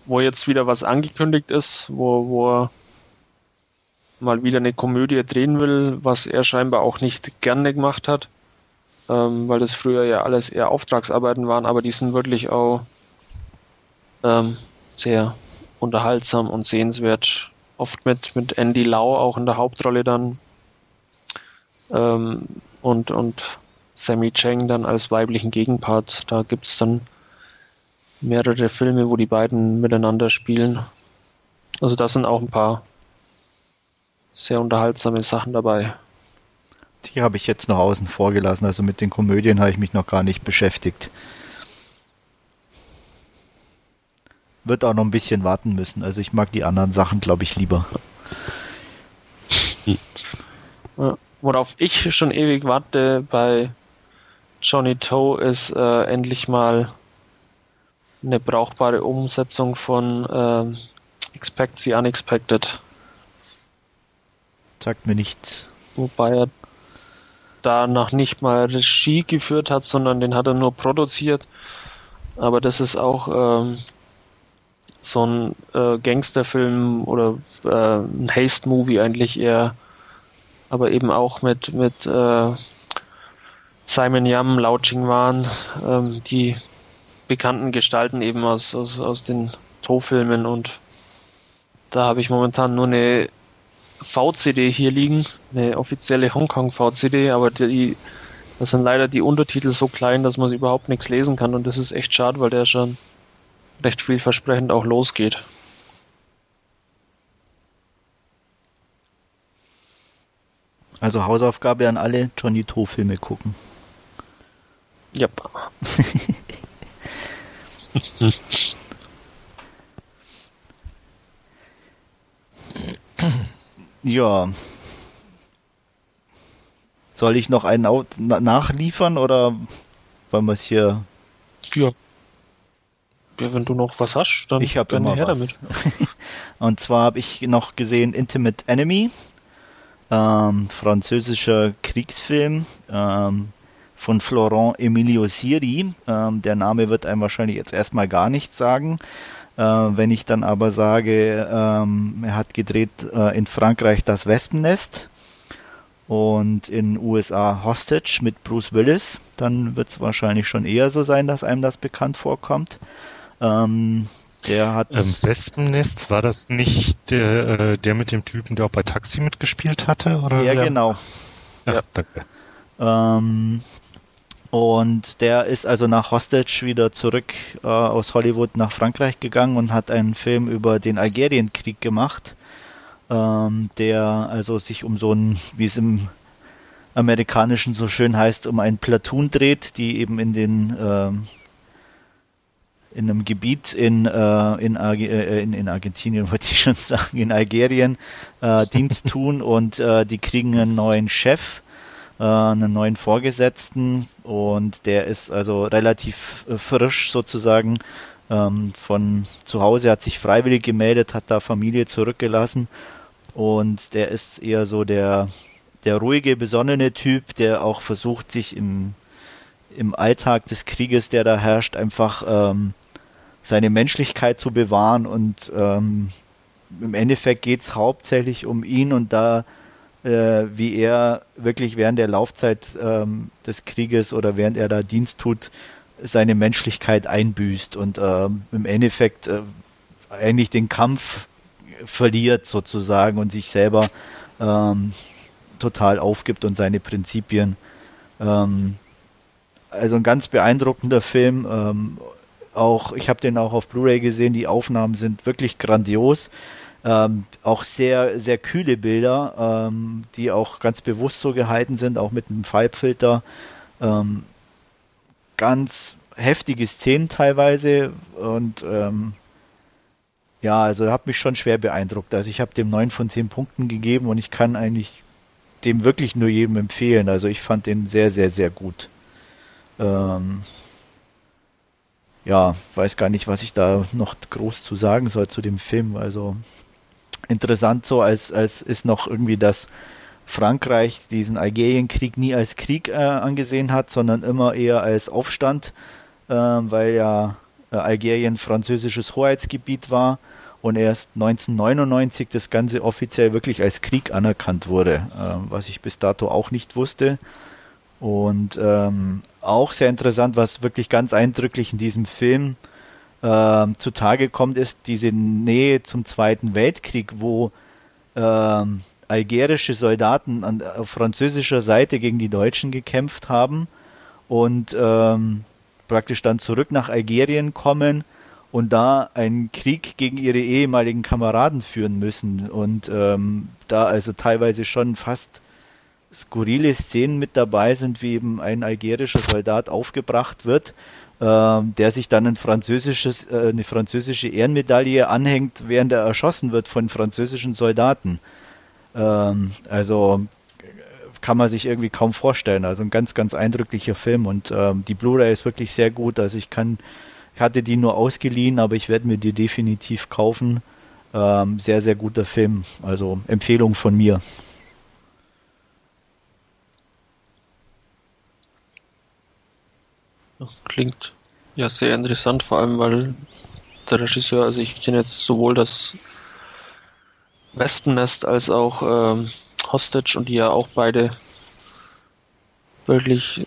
wo jetzt wieder was angekündigt ist, wo, wo er mal wieder eine Komödie drehen will, was er scheinbar auch nicht gerne gemacht hat, ähm, weil das früher ja alles eher Auftragsarbeiten waren, aber die sind wirklich auch ähm, sehr unterhaltsam und sehenswert. Oft mit, mit Andy Lau auch in der Hauptrolle dann ähm, und, und Sammy Cheng dann als weiblichen Gegenpart. Da gibt's dann mehrere Filme, wo die beiden miteinander spielen. Also da sind auch ein paar sehr unterhaltsame Sachen dabei. Die habe ich jetzt noch außen vor gelassen. Also mit den Komödien habe ich mich noch gar nicht beschäftigt. Wird auch noch ein bisschen warten müssen. Also ich mag die anderen Sachen, glaube ich, lieber. Worauf ich schon ewig warte bei Johnny Toe ist äh, endlich mal eine brauchbare Umsetzung von äh, Expect the Unexpected. Sagt mir nichts. Wobei er da noch nicht mal Regie geführt hat, sondern den hat er nur produziert. Aber das ist auch ähm, so ein äh, Gangsterfilm oder äh, ein Haste-Movie eigentlich eher, aber eben auch mit, mit äh, Simon Yam, Lao Ching-wan, ähm, die bekannten Gestalten eben aus, aus, aus den To-Filmen und da habe ich momentan nur eine VCD hier liegen, eine offizielle Hongkong VCD, aber die, das sind leider die Untertitel so klein, dass man überhaupt nichts lesen kann und das ist echt schade, weil der schon recht vielversprechend auch losgeht. Also Hausaufgabe an alle Johnny To Filme gucken. Ja. ja. Soll ich noch einen nachliefern oder wollen wir es hier? Ja. Ja, wenn du noch was hast, dann ich habe immer her was. damit. Und zwar habe ich noch gesehen Intimate Enemy, ähm, französischer Kriegsfilm ähm, von Florent Emilio Siri. Ähm, der Name wird einem wahrscheinlich jetzt erstmal gar nichts sagen. Äh, wenn ich dann aber sage, ähm, er hat gedreht äh, in Frankreich das Wespennest und in USA Hostage mit Bruce Willis, dann wird es wahrscheinlich schon eher so sein, dass einem das bekannt vorkommt. Ähm, der hat. Ähm, Wespennest, war das nicht der, äh, der mit dem Typen, der auch bei Taxi mitgespielt hatte? Oder ja, genau. Ja, ja. danke. Ähm, und der ist also nach Hostage wieder zurück äh, aus Hollywood nach Frankreich gegangen und hat einen Film über den Algerienkrieg gemacht, ähm, der also sich um so ein, wie es im Amerikanischen so schön heißt, um ein Platoon dreht, die eben in den ähm, in einem Gebiet in, äh, in, äh, in, in, Argentinien, wollte ich schon sagen, in Algerien äh, Dienst tun und äh, die kriegen einen neuen Chef, äh, einen neuen Vorgesetzten und der ist also relativ äh, frisch sozusagen ähm, von zu Hause, hat sich freiwillig gemeldet, hat da Familie zurückgelassen und der ist eher so der, der ruhige, besonnene Typ, der auch versucht, sich im im Alltag des Krieges, der da herrscht, einfach ähm, seine Menschlichkeit zu bewahren und ähm, im Endeffekt geht es hauptsächlich um ihn und da, äh, wie er wirklich während der Laufzeit ähm, des Krieges oder während er da Dienst tut, seine Menschlichkeit einbüßt und ähm, im Endeffekt äh, eigentlich den Kampf verliert sozusagen und sich selber ähm, total aufgibt und seine Prinzipien. Ähm, also ein ganz beeindruckender Film. Ähm, auch, ich habe den auch auf Blu-ray gesehen, die Aufnahmen sind wirklich grandios. Ähm, auch sehr, sehr kühle Bilder, ähm, die auch ganz bewusst so gehalten sind, auch mit einem Farbfilter. Ähm, ganz heftige Szenen teilweise und ähm, ja, also hat mich schon schwer beeindruckt. Also ich habe dem 9 von 10 Punkten gegeben und ich kann eigentlich dem wirklich nur jedem empfehlen. Also ich fand den sehr, sehr, sehr gut. Ähm, ja, weiß gar nicht, was ich da noch groß zu sagen soll zu dem Film. Also interessant so, als, als ist noch irgendwie, dass Frankreich diesen Algerienkrieg nie als Krieg äh, angesehen hat, sondern immer eher als Aufstand, äh, weil ja äh, Algerien französisches Hoheitsgebiet war und erst 1999 das Ganze offiziell wirklich als Krieg anerkannt wurde, äh, was ich bis dato auch nicht wusste. Und ähm, auch sehr interessant, was wirklich ganz eindrücklich in diesem Film äh, zutage kommt, ist diese Nähe zum Zweiten Weltkrieg, wo äh, algerische Soldaten an, auf französischer Seite gegen die Deutschen gekämpft haben und ähm, praktisch dann zurück nach Algerien kommen und da einen Krieg gegen ihre ehemaligen Kameraden führen müssen. Und ähm, da also teilweise schon fast skurrile Szenen mit dabei sind, wie eben ein algerischer Soldat aufgebracht wird, der sich dann ein französisches, äh, eine französische Ehrenmedaille anhängt, während er erschossen wird von französischen Soldaten. Ähm, also kann man sich irgendwie kaum vorstellen. Also ein ganz, ganz eindrücklicher Film und ähm, die Blu-ray ist wirklich sehr gut. Also ich kann, ich hatte die nur ausgeliehen, aber ich werde mir die definitiv kaufen. Ähm, sehr, sehr guter Film. Also Empfehlung von mir. Klingt ja sehr interessant, vor allem weil der Regisseur, also ich kenne jetzt sowohl das Wespennest als auch ähm, Hostage und die ja auch beide wirklich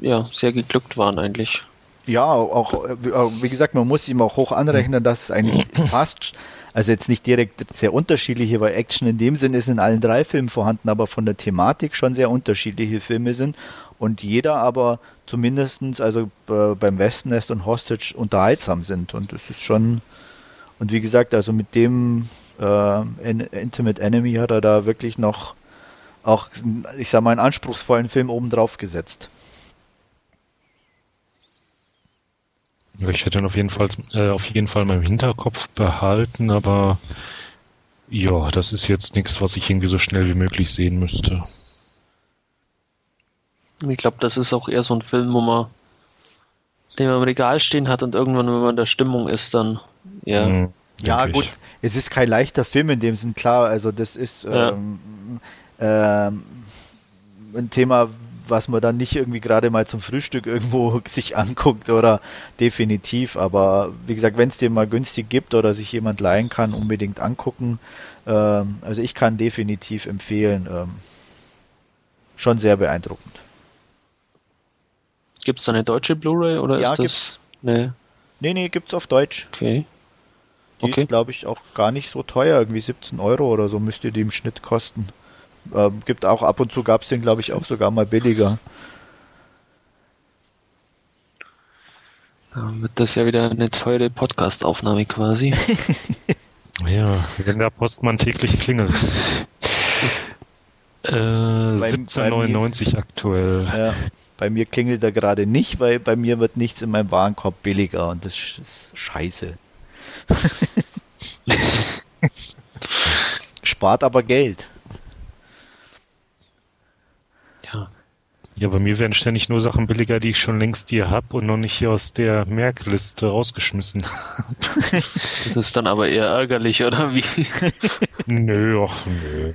ja, sehr geglückt waren eigentlich. Ja, auch äh, wie gesagt, man muss ihm auch hoch anrechnen, dass es eigentlich fast, also jetzt nicht direkt sehr unterschiedliche, weil Action in dem Sinn ist in allen drei Filmen vorhanden, aber von der Thematik schon sehr unterschiedliche Filme sind und jeder aber zumindestens also äh, beim Westennest und Hostage unterhaltsam sind und das ist schon und wie gesagt, also mit dem äh, Intimate Enemy hat er da wirklich noch auch, ich sag mal, einen anspruchsvollen Film obendrauf gesetzt. Ich hätte ihn auf jeden Fall, äh, auf jeden Fall meinem Hinterkopf behalten, aber ja, das ist jetzt nichts, was ich irgendwie so schnell wie möglich sehen müsste. Ich glaube, das ist auch eher so ein Film, wo man den man im Regal stehen hat und irgendwann, wenn man in der Stimmung ist, dann ja. Mhm, ja, gut, es ist kein leichter Film in dem Sinn, klar, also das ist ja. ähm, ähm, ein Thema, was man dann nicht irgendwie gerade mal zum Frühstück irgendwo sich anguckt oder definitiv. Aber wie gesagt, wenn es den mal günstig gibt oder sich jemand leihen kann, unbedingt angucken. Ähm, also ich kann definitiv empfehlen. Ähm, schon sehr beeindruckend. Gibt es da eine deutsche Blu-ray oder ja, ist das? Gibt's. Nee. Nee, nee, gibt's auf Deutsch. Okay. Die okay. ist, glaube ich, auch gar nicht so teuer. Irgendwie 17 Euro oder so müsste die im Schnitt kosten. Ähm, gibt auch ab und zu gab es den, glaube ich, auch sogar mal billiger. Dann wird das ja wieder eine teure Podcast-Aufnahme quasi. ja, wenn der Postmann täglich klingelt. äh, 17,99 aktuell. Ja, bei mir klingelt er gerade nicht, weil bei mir wird nichts in meinem Warenkorb billiger und das ist scheiße. Spart aber Geld. Ja, bei mir werden ständig nur Sachen billiger, die ich schon längst hier hab und noch nicht hier aus der Merkliste rausgeschmissen. das ist dann aber eher ärgerlich, oder wie? nö, ach nö.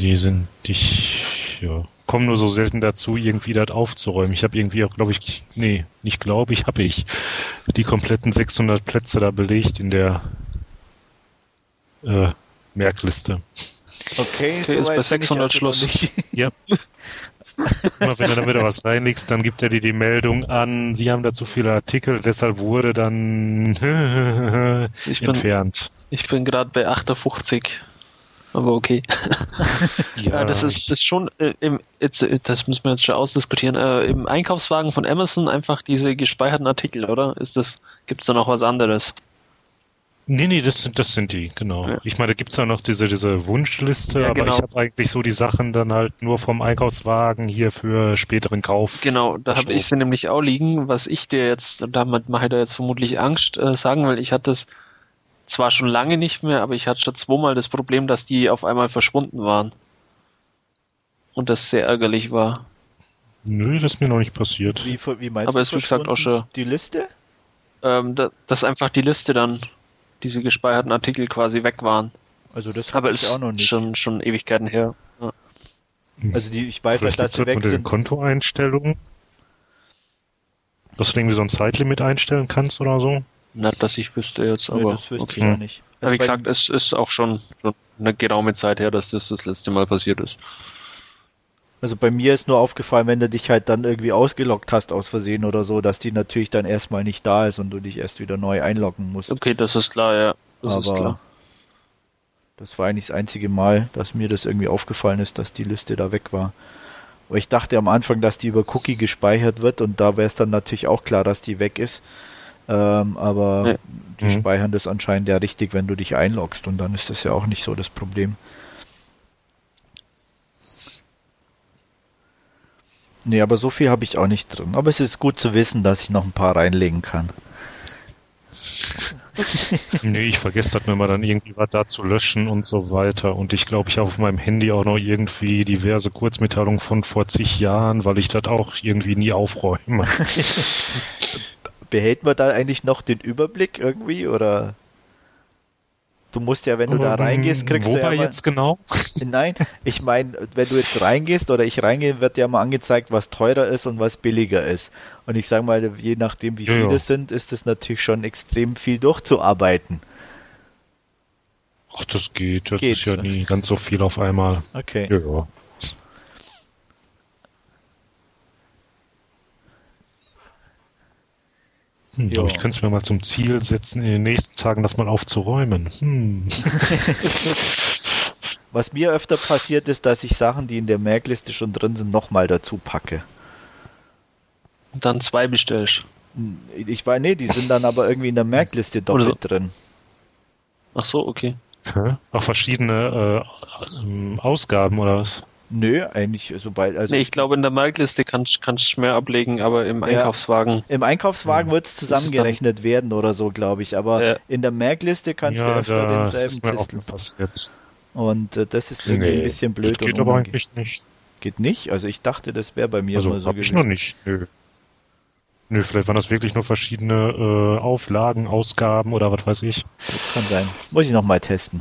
Die sind, ich, ja, komme nur so selten dazu, irgendwie das aufzuräumen. Ich habe irgendwie auch, glaube ich, nee, nicht glaube ich, habe ich die kompletten 600 Plätze da belegt in der äh, Merkliste. Okay, okay ist bei 600 Schluss. Ja. Immer wenn du da wieder was reinlegst, dann gibt er dir die Meldung an, sie haben da zu viele Artikel, deshalb wurde dann ich entfernt. Bin, ich bin gerade bei 58. Aber okay. ja, das ist ist schon äh, im, jetzt, das müssen wir jetzt schon ausdiskutieren. Äh, Im Einkaufswagen von Amazon einfach diese gespeicherten Artikel, oder? Ist das, gibt's da noch was anderes? Nee, nee, das sind, das sind die, genau. Ja. Ich meine, da gibt's ja noch diese, diese Wunschliste, Ja, aber genau. ich habe eigentlich so die Sachen dann halt nur vom Einkaufswagen hier für späteren Kauf. Genau, da habe ich sie nämlich auch liegen, was ich dir jetzt, damit mache ich da jetzt vermutlich Angst, äh, sagen, weil ich hatte das zwar schon lange nicht mehr, aber ich hatte schon zweimal das Problem, dass die auf einmal verschwunden waren. Und das sehr ärgerlich war. Nö, das ist mir noch nicht passiert. Wie, wie meinst Aber du ist, wie gesagt, auch schon- Die Liste? Ähm, da, dass einfach die Liste dann, diese gespeicherten Artikel quasi weg waren. Also das habe ich ist auch noch nicht. schon, schon Ewigkeiten her. Ja. Also die, ich weiß Vielleicht halt, dass sie weg unter den sind. Kontoeinstellungen, dass du irgendwie so ein Zeitlimit einstellen kannst oder so. Nicht, dass ich wüsste jetzt, Nö, aber das wüsste okay. ich auch nicht. Aber wie gesagt, es ist auch schon, schon eine geraume Zeit her, dass das das letzte Mal passiert ist. Also bei mir ist nur aufgefallen, wenn du dich halt dann irgendwie ausgeloggt hast aus Versehen oder so, dass die natürlich dann erstmal nicht da ist und du dich erst wieder neu einloggen musst. Okay, das ist klar, ja. Das ist Aber klar. das war eigentlich das einzige Mal, dass mir das irgendwie aufgefallen ist, dass die Liste da weg war. Aber ich dachte am Anfang, dass die über Cookie gespeichert wird und da wäre es dann natürlich auch klar, dass die weg ist. Ähm, aber Ja. die Mhm. speichern das anscheinend ja richtig, wenn du dich einloggst und dann ist das ja auch nicht so das Problem. Nee, aber so viel habe ich auch nicht drin. Aber es ist gut zu wissen, dass ich noch ein paar reinlegen kann. Nee, ich vergesse das mir mal dann irgendwie was da zu löschen und so weiter. Und ich glaube, ich habe auf meinem Handy auch noch irgendwie diverse Kurzmitteilungen von vor zig Jahren, weil ich das auch irgendwie nie aufräume. Behält man da eigentlich noch den Überblick irgendwie oder? Du musst ja, wenn du da reingehst, kriegst du ja Wobei jetzt genau? Nein, ich meine, wenn du jetzt reingehst oder ich reingehe, wird ja mal angezeigt, was teurer ist und was billiger ist. Und ich sage mal, je nachdem, wie Ja, viele ja. es sind, ist es natürlich schon extrem viel durchzuarbeiten. Ach, das geht. Das Geht. ist ja nie ganz so viel auf einmal. Okay. Ja, ja. Hm, Ja. aber ich könnte es mir mal zum Ziel setzen, in den nächsten Tagen das mal aufzuräumen. Hm. Was mir öfter passiert ist, dass ich Sachen, die in der Merkliste schon drin sind, nochmal dazu packe. Und dann zwei bestellst. Ich weiß, nee, die sind dann aber irgendwie in der Merkliste doppelt Oder drin. Ach so, okay. Hä? Auch verschiedene äh, Ausgaben oder was? Nö, eigentlich, sobald, also Nee, ich glaube, in der Marktliste kannst kannst du mehr ablegen, aber im Ja. Einkaufswagen. Im Einkaufswagen wird es zusammengerechnet werden oder so, glaube ich. Aber Ja. in der Merkliste kannst du ja, öfter das denselben ist mir auch Tistel. mal passiert. Und äh, das ist irgendwie ein bisschen blöd. Das geht und aber eigentlich nicht. Geht nicht? Also ich dachte, das wäre bei mir Also mal so hab ich gewesen. noch nicht. Nö. Nö, vielleicht waren das wirklich nur verschiedene äh, Auflagen, Ausgaben oder was weiß ich. Das kann sein. Muss ich noch mal testen.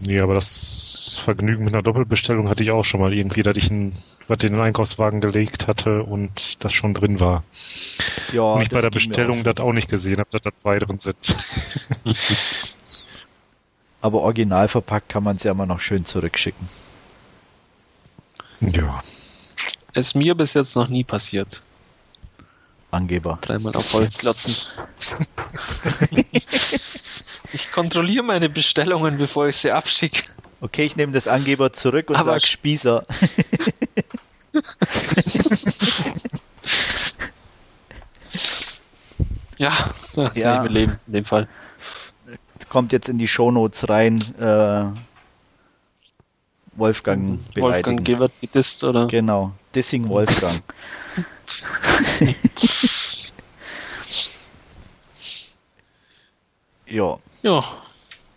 Nee, aber das Vergnügen mit einer Doppelbestellung hatte ich auch schon mal irgendwie, dass ich was in den Einkaufswagen gelegt hatte und das schon drin war. Ja, und ich bei der Bestellung auch das auch nicht gesehen habe, dass da zwei drin sind. Aber original verpackt kann man es ja immer noch schön zurückschicken. ja. Ist mir bis jetzt noch nie passiert. Angeber. Dreimal auf Holz klotzen. ich kontrolliere meine Bestellungen, bevor ich sie abschicke. Okay, ich nehme das Angeber zurück und Aber sag sch- Spießer. Ja, ja. Ja. Nee, leben in dem Fall. Kommt jetzt in die Shownotes rein. Äh, Wolfgang beleidigen. Wolfgang G. wird gedisst, oder? Genau. Dissing Wolfgang. ja, Ja.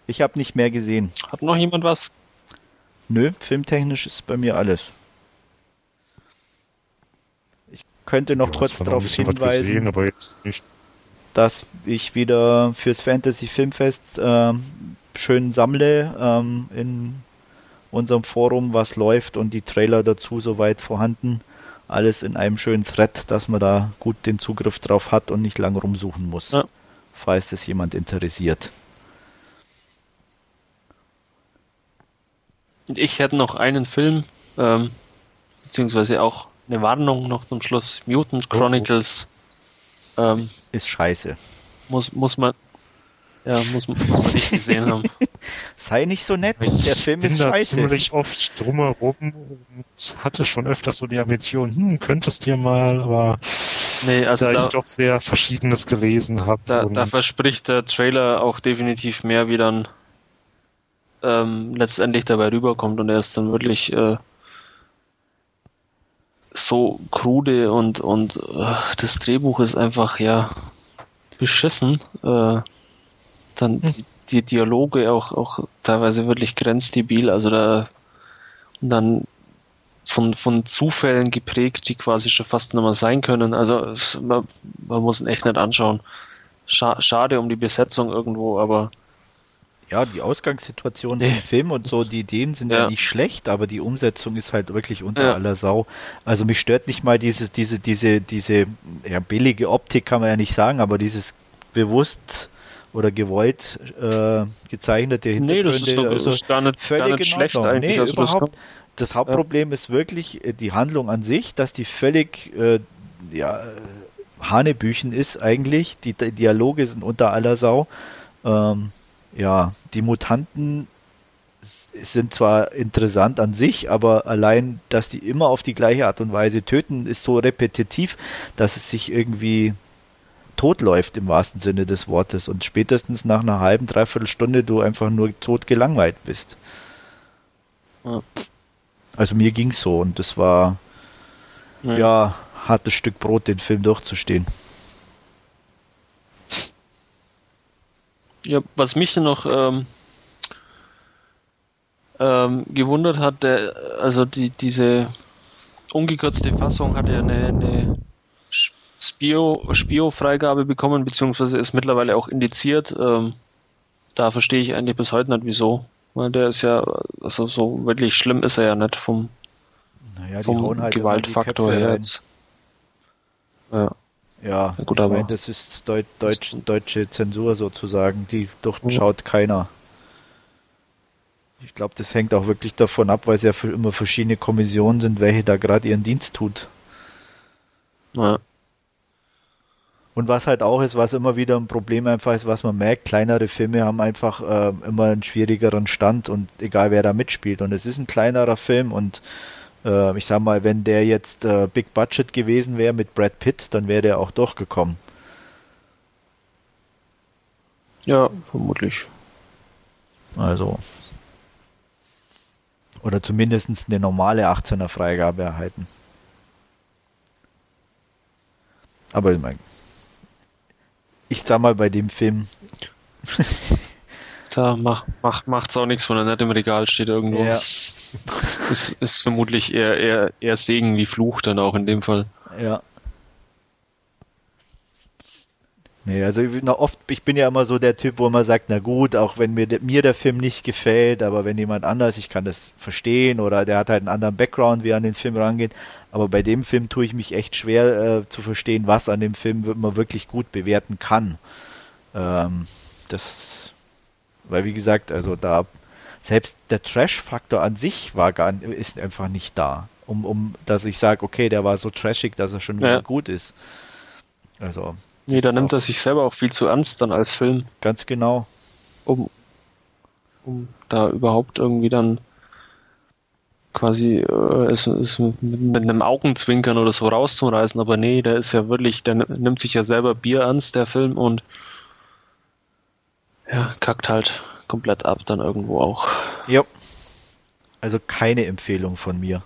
ich habe nicht mehr gesehen. Hat noch jemand was? Nö, filmtechnisch ist bei mir alles. Ich könnte noch Ja, kurz darauf hinweisen, gesehen, aber jetzt nicht. dass ich wieder fürs Fantasy Filmfest ähm, schön sammle ähm, in unserem Forum, was läuft und die Trailer dazu soweit vorhanden. Alles in einem schönen Thread, dass man da gut den Zugriff drauf hat und nicht lang rumsuchen muss, Ja. falls das jemand interessiert. Und ich hätte noch einen Film, ähm, beziehungsweise auch eine Warnung noch zum Schluss. Mutant Oh, oh. Chronicles. Ähm, Ist scheiße. muss, muss man, ja, muss, muss man nicht gesehen haben. Sei nicht so nett, Ich der Film bin ist da scheiße. ziemlich oft drumherum und hatte schon öfters so die Ambition, hm, könntest dir mal, aber Nee, also da, da, ich doch sehr Verschiedenes gelesen habe. da, da verspricht der Trailer auch definitiv mehr, wie dann ähm, letztendlich dabei rüberkommt und er ist dann wirklich äh, so krude und und äh, das Drehbuch ist einfach ja beschissen. Äh, dann die, die Dialoge auch auch teilweise wirklich grenzdebil. Also da und dann von, von Zufällen geprägt, die quasi schon fast nicht mehr sein können. Also es, man, man muss ihn echt nicht anschauen. Scha schade um die Besetzung irgendwo, aber Ja, die Ausgangssituation Nee. vom Film und so, die Ideen sind ja. Ja. nicht schlecht, aber die Umsetzung ist halt wirklich unter Ja. aller Sau. Also mich stört nicht mal diese, diese, diese, diese, ja, billige Optik kann man ja nicht sagen, aber dieses bewusst oder gewollt äh, gezeichnete nee, Hintergründe. das ist, doch, also ist gar nicht, gar völlig nicht in schlecht Ordnung. eigentlich. Nee, also das überhaupt. kann, Das Hauptproblem ist wirklich äh, die Handlung an sich, dass die völlig äh, ja, äh, Hanebüchen ist eigentlich. Die, die Dialoge sind unter aller Sau. Ähm, ja, die Mutanten sind zwar interessant an sich, aber allein, dass die immer auf die gleiche Art und Weise töten, ist so repetitiv, dass es sich irgendwie totläuft im wahrsten Sinne des Wortes und spätestens nach einer halben, dreiviertel Stunde du einfach nur tot gelangweilt bist. Ja. Also mir ging's so und das war Ja. ja hartes Stück Brot, den Film durchzustehen. Ja, was mich noch ähm, ähm, gewundert hat, der, also die, diese ungekürzte Fassung hat ja eine, eine Spio, Spio-Freigabe bekommen, beziehungsweise ist mittlerweile auch indiziert. Ähm, da verstehe ich eigentlich bis heute nicht, wieso. Weil der ist ja, also so wirklich schlimm ist er ja nicht vom, Naja, vom die Gewaltfaktor her jetzt. Ja, Ja, gut, ich aber- meine, das ist Deut Deutsch, deutsche Zensur sozusagen, die durchschaut keiner. Ich glaube, das hängt auch wirklich davon ab, weil es ja für immer verschiedene Kommissionen sind, welche da gerade ihren Dienst tut. ja, Und was halt auch ist, was immer wieder ein Problem einfach ist, was man merkt, kleinere Filme haben einfach äh, immer einen schwierigeren Stand und egal wer da mitspielt. Und es ist ein kleinerer Film und ich sag mal, wenn der jetzt äh, Big Budget gewesen wäre mit Brad Pitt, dann wäre der auch durchgekommen. ja, vermutlich. Also. Oder zumindest eine normale 18er Freigabe erhalten. Aber ich mein, ich sag mal bei dem Film, Da macht, macht, macht's auch nichts, wenn er nicht im Regal steht irgendwo. ja, Ist, ist vermutlich eher, eher, eher Segen wie Fluch dann auch in dem Fall. ja. Nee, also ich, oft, ich bin ja immer so der Typ, wo man sagt, na gut, auch wenn mir, der- mir der Film nicht gefällt, aber wenn jemand anders, ich kann das verstehen oder der hat halt einen anderen Background, wie er an den Film rangeht. Aber bei dem Film tue ich mich echt schwer äh, zu verstehen, was an dem Film man wirklich gut bewerten kann. Ähm, das, weil wie gesagt, also da selbst der Trash-Faktor an sich war gar ist einfach nicht da, um, um dass ich sage, okay, der war so trashig, dass er schon wieder Ja. gut ist. Also Nee, da nimmt er sich selber auch viel zu ernst dann als Film, ganz genau. um, um da überhaupt irgendwie dann quasi äh, es, es mit, mit einem Augenzwinkern oder so rauszureißen, aber nee, der ist ja wirklich, der nimmt sich ja selber Bier ernst, der Film, und ja, kackt halt komplett ab dann irgendwo auch. Ja. Also keine Empfehlung von mir.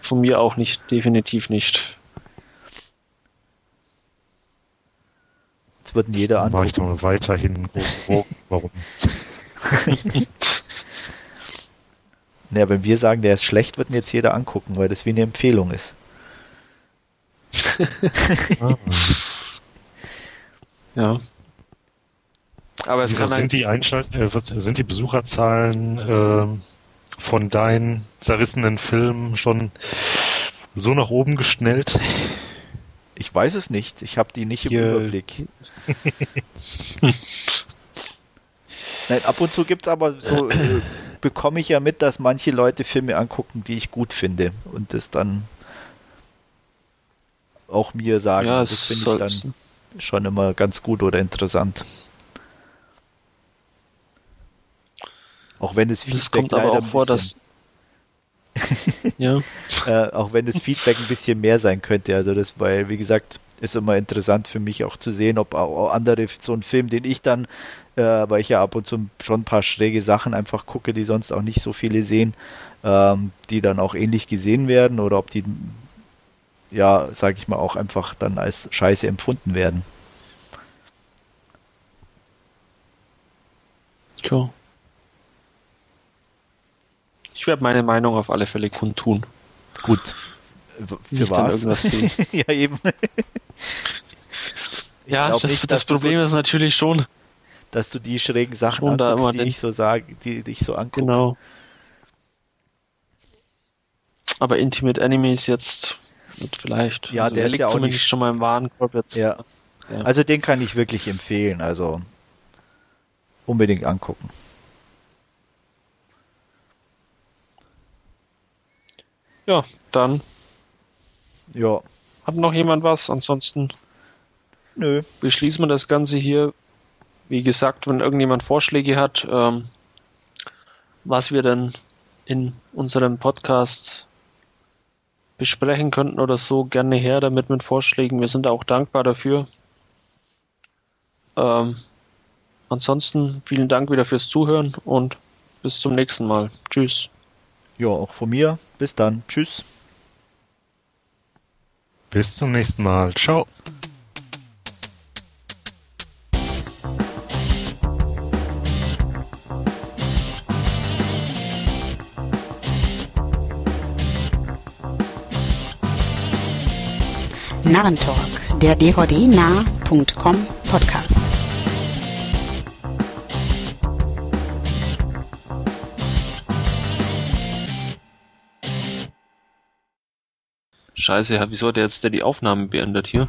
Von mir auch nicht, definitiv nicht. Jetzt wird jeder Mache ich angucken. doch weiterhin einen großen Bogen. Warum? Naja, wenn wir sagen, der ist schlecht, wird ihn jetzt jeder angucken, weil das wie eine Empfehlung ist. Ja. Aber es Wieso sind die Einschalt äh, sind die Besucherzahlen ähm, von deinen zerrissenen Filmen schon so nach oben geschnellt? Ich weiß es nicht. Ich habe die nicht im Hier- Überblick. Nein, ab und zu gibt's aber so, äh, bekomme ich ja mit, dass manche Leute Filme angucken, die ich gut finde und das dann auch mir sagen. ja, das es finde ich dann schon immer ganz gut oder interessant. Auch wenn es Feedback kommt aber auch ein vor, bisschen- dass Ja. äh, auch wenn das Feedback ein bisschen mehr sein könnte. Also das, weil, wie gesagt, ist immer interessant für mich auch zu sehen, ob auch andere so ein Film, den ich dann, äh, weil ich ja ab und zu schon ein paar schräge Sachen einfach gucke, die sonst auch nicht so viele sehen, ähm, die dann auch ähnlich gesehen werden oder ob die, ja, sag ich mal, auch einfach dann als Scheiße empfunden werden. Tja. Ich werde meine Meinung auf alle Fälle kundtun. Gut. Für Nicht was? ja, eben. Ich ja, das, nicht, das Problem so, ist natürlich schon. dass du die schrägen Sachen anguckst, immer die den- ich so sage, die dich so angucke. Genau. Aber Intimate Enemies jetzt vielleicht. Ja, der ist liegt ja auch zumindest nicht- schon mal im Warenkorb jetzt. Ja. Ja. Also den kann ich wirklich empfehlen, also unbedingt angucken. Ja, dann Ja, hat noch jemand was. Ansonsten nö. beschließen wir das Ganze hier. Wie gesagt, wenn irgendjemand Vorschläge hat, ähm, was wir denn in unserem Podcast besprechen könnten oder so, gerne her damit mit Vorschlägen. Wir sind auch dankbar dafür. Ähm, ansonsten vielen Dank wieder fürs Zuhören und bis zum nächsten Mal. Tschüss. Ja, auch von mir. Bis dann. Tschüss. Bis zum nächsten Mal. Ciao. Narrentalk, der dvd-nah.com Podcast. Scheiße, wieso hat er jetzt der die Aufnahmen beendet hier?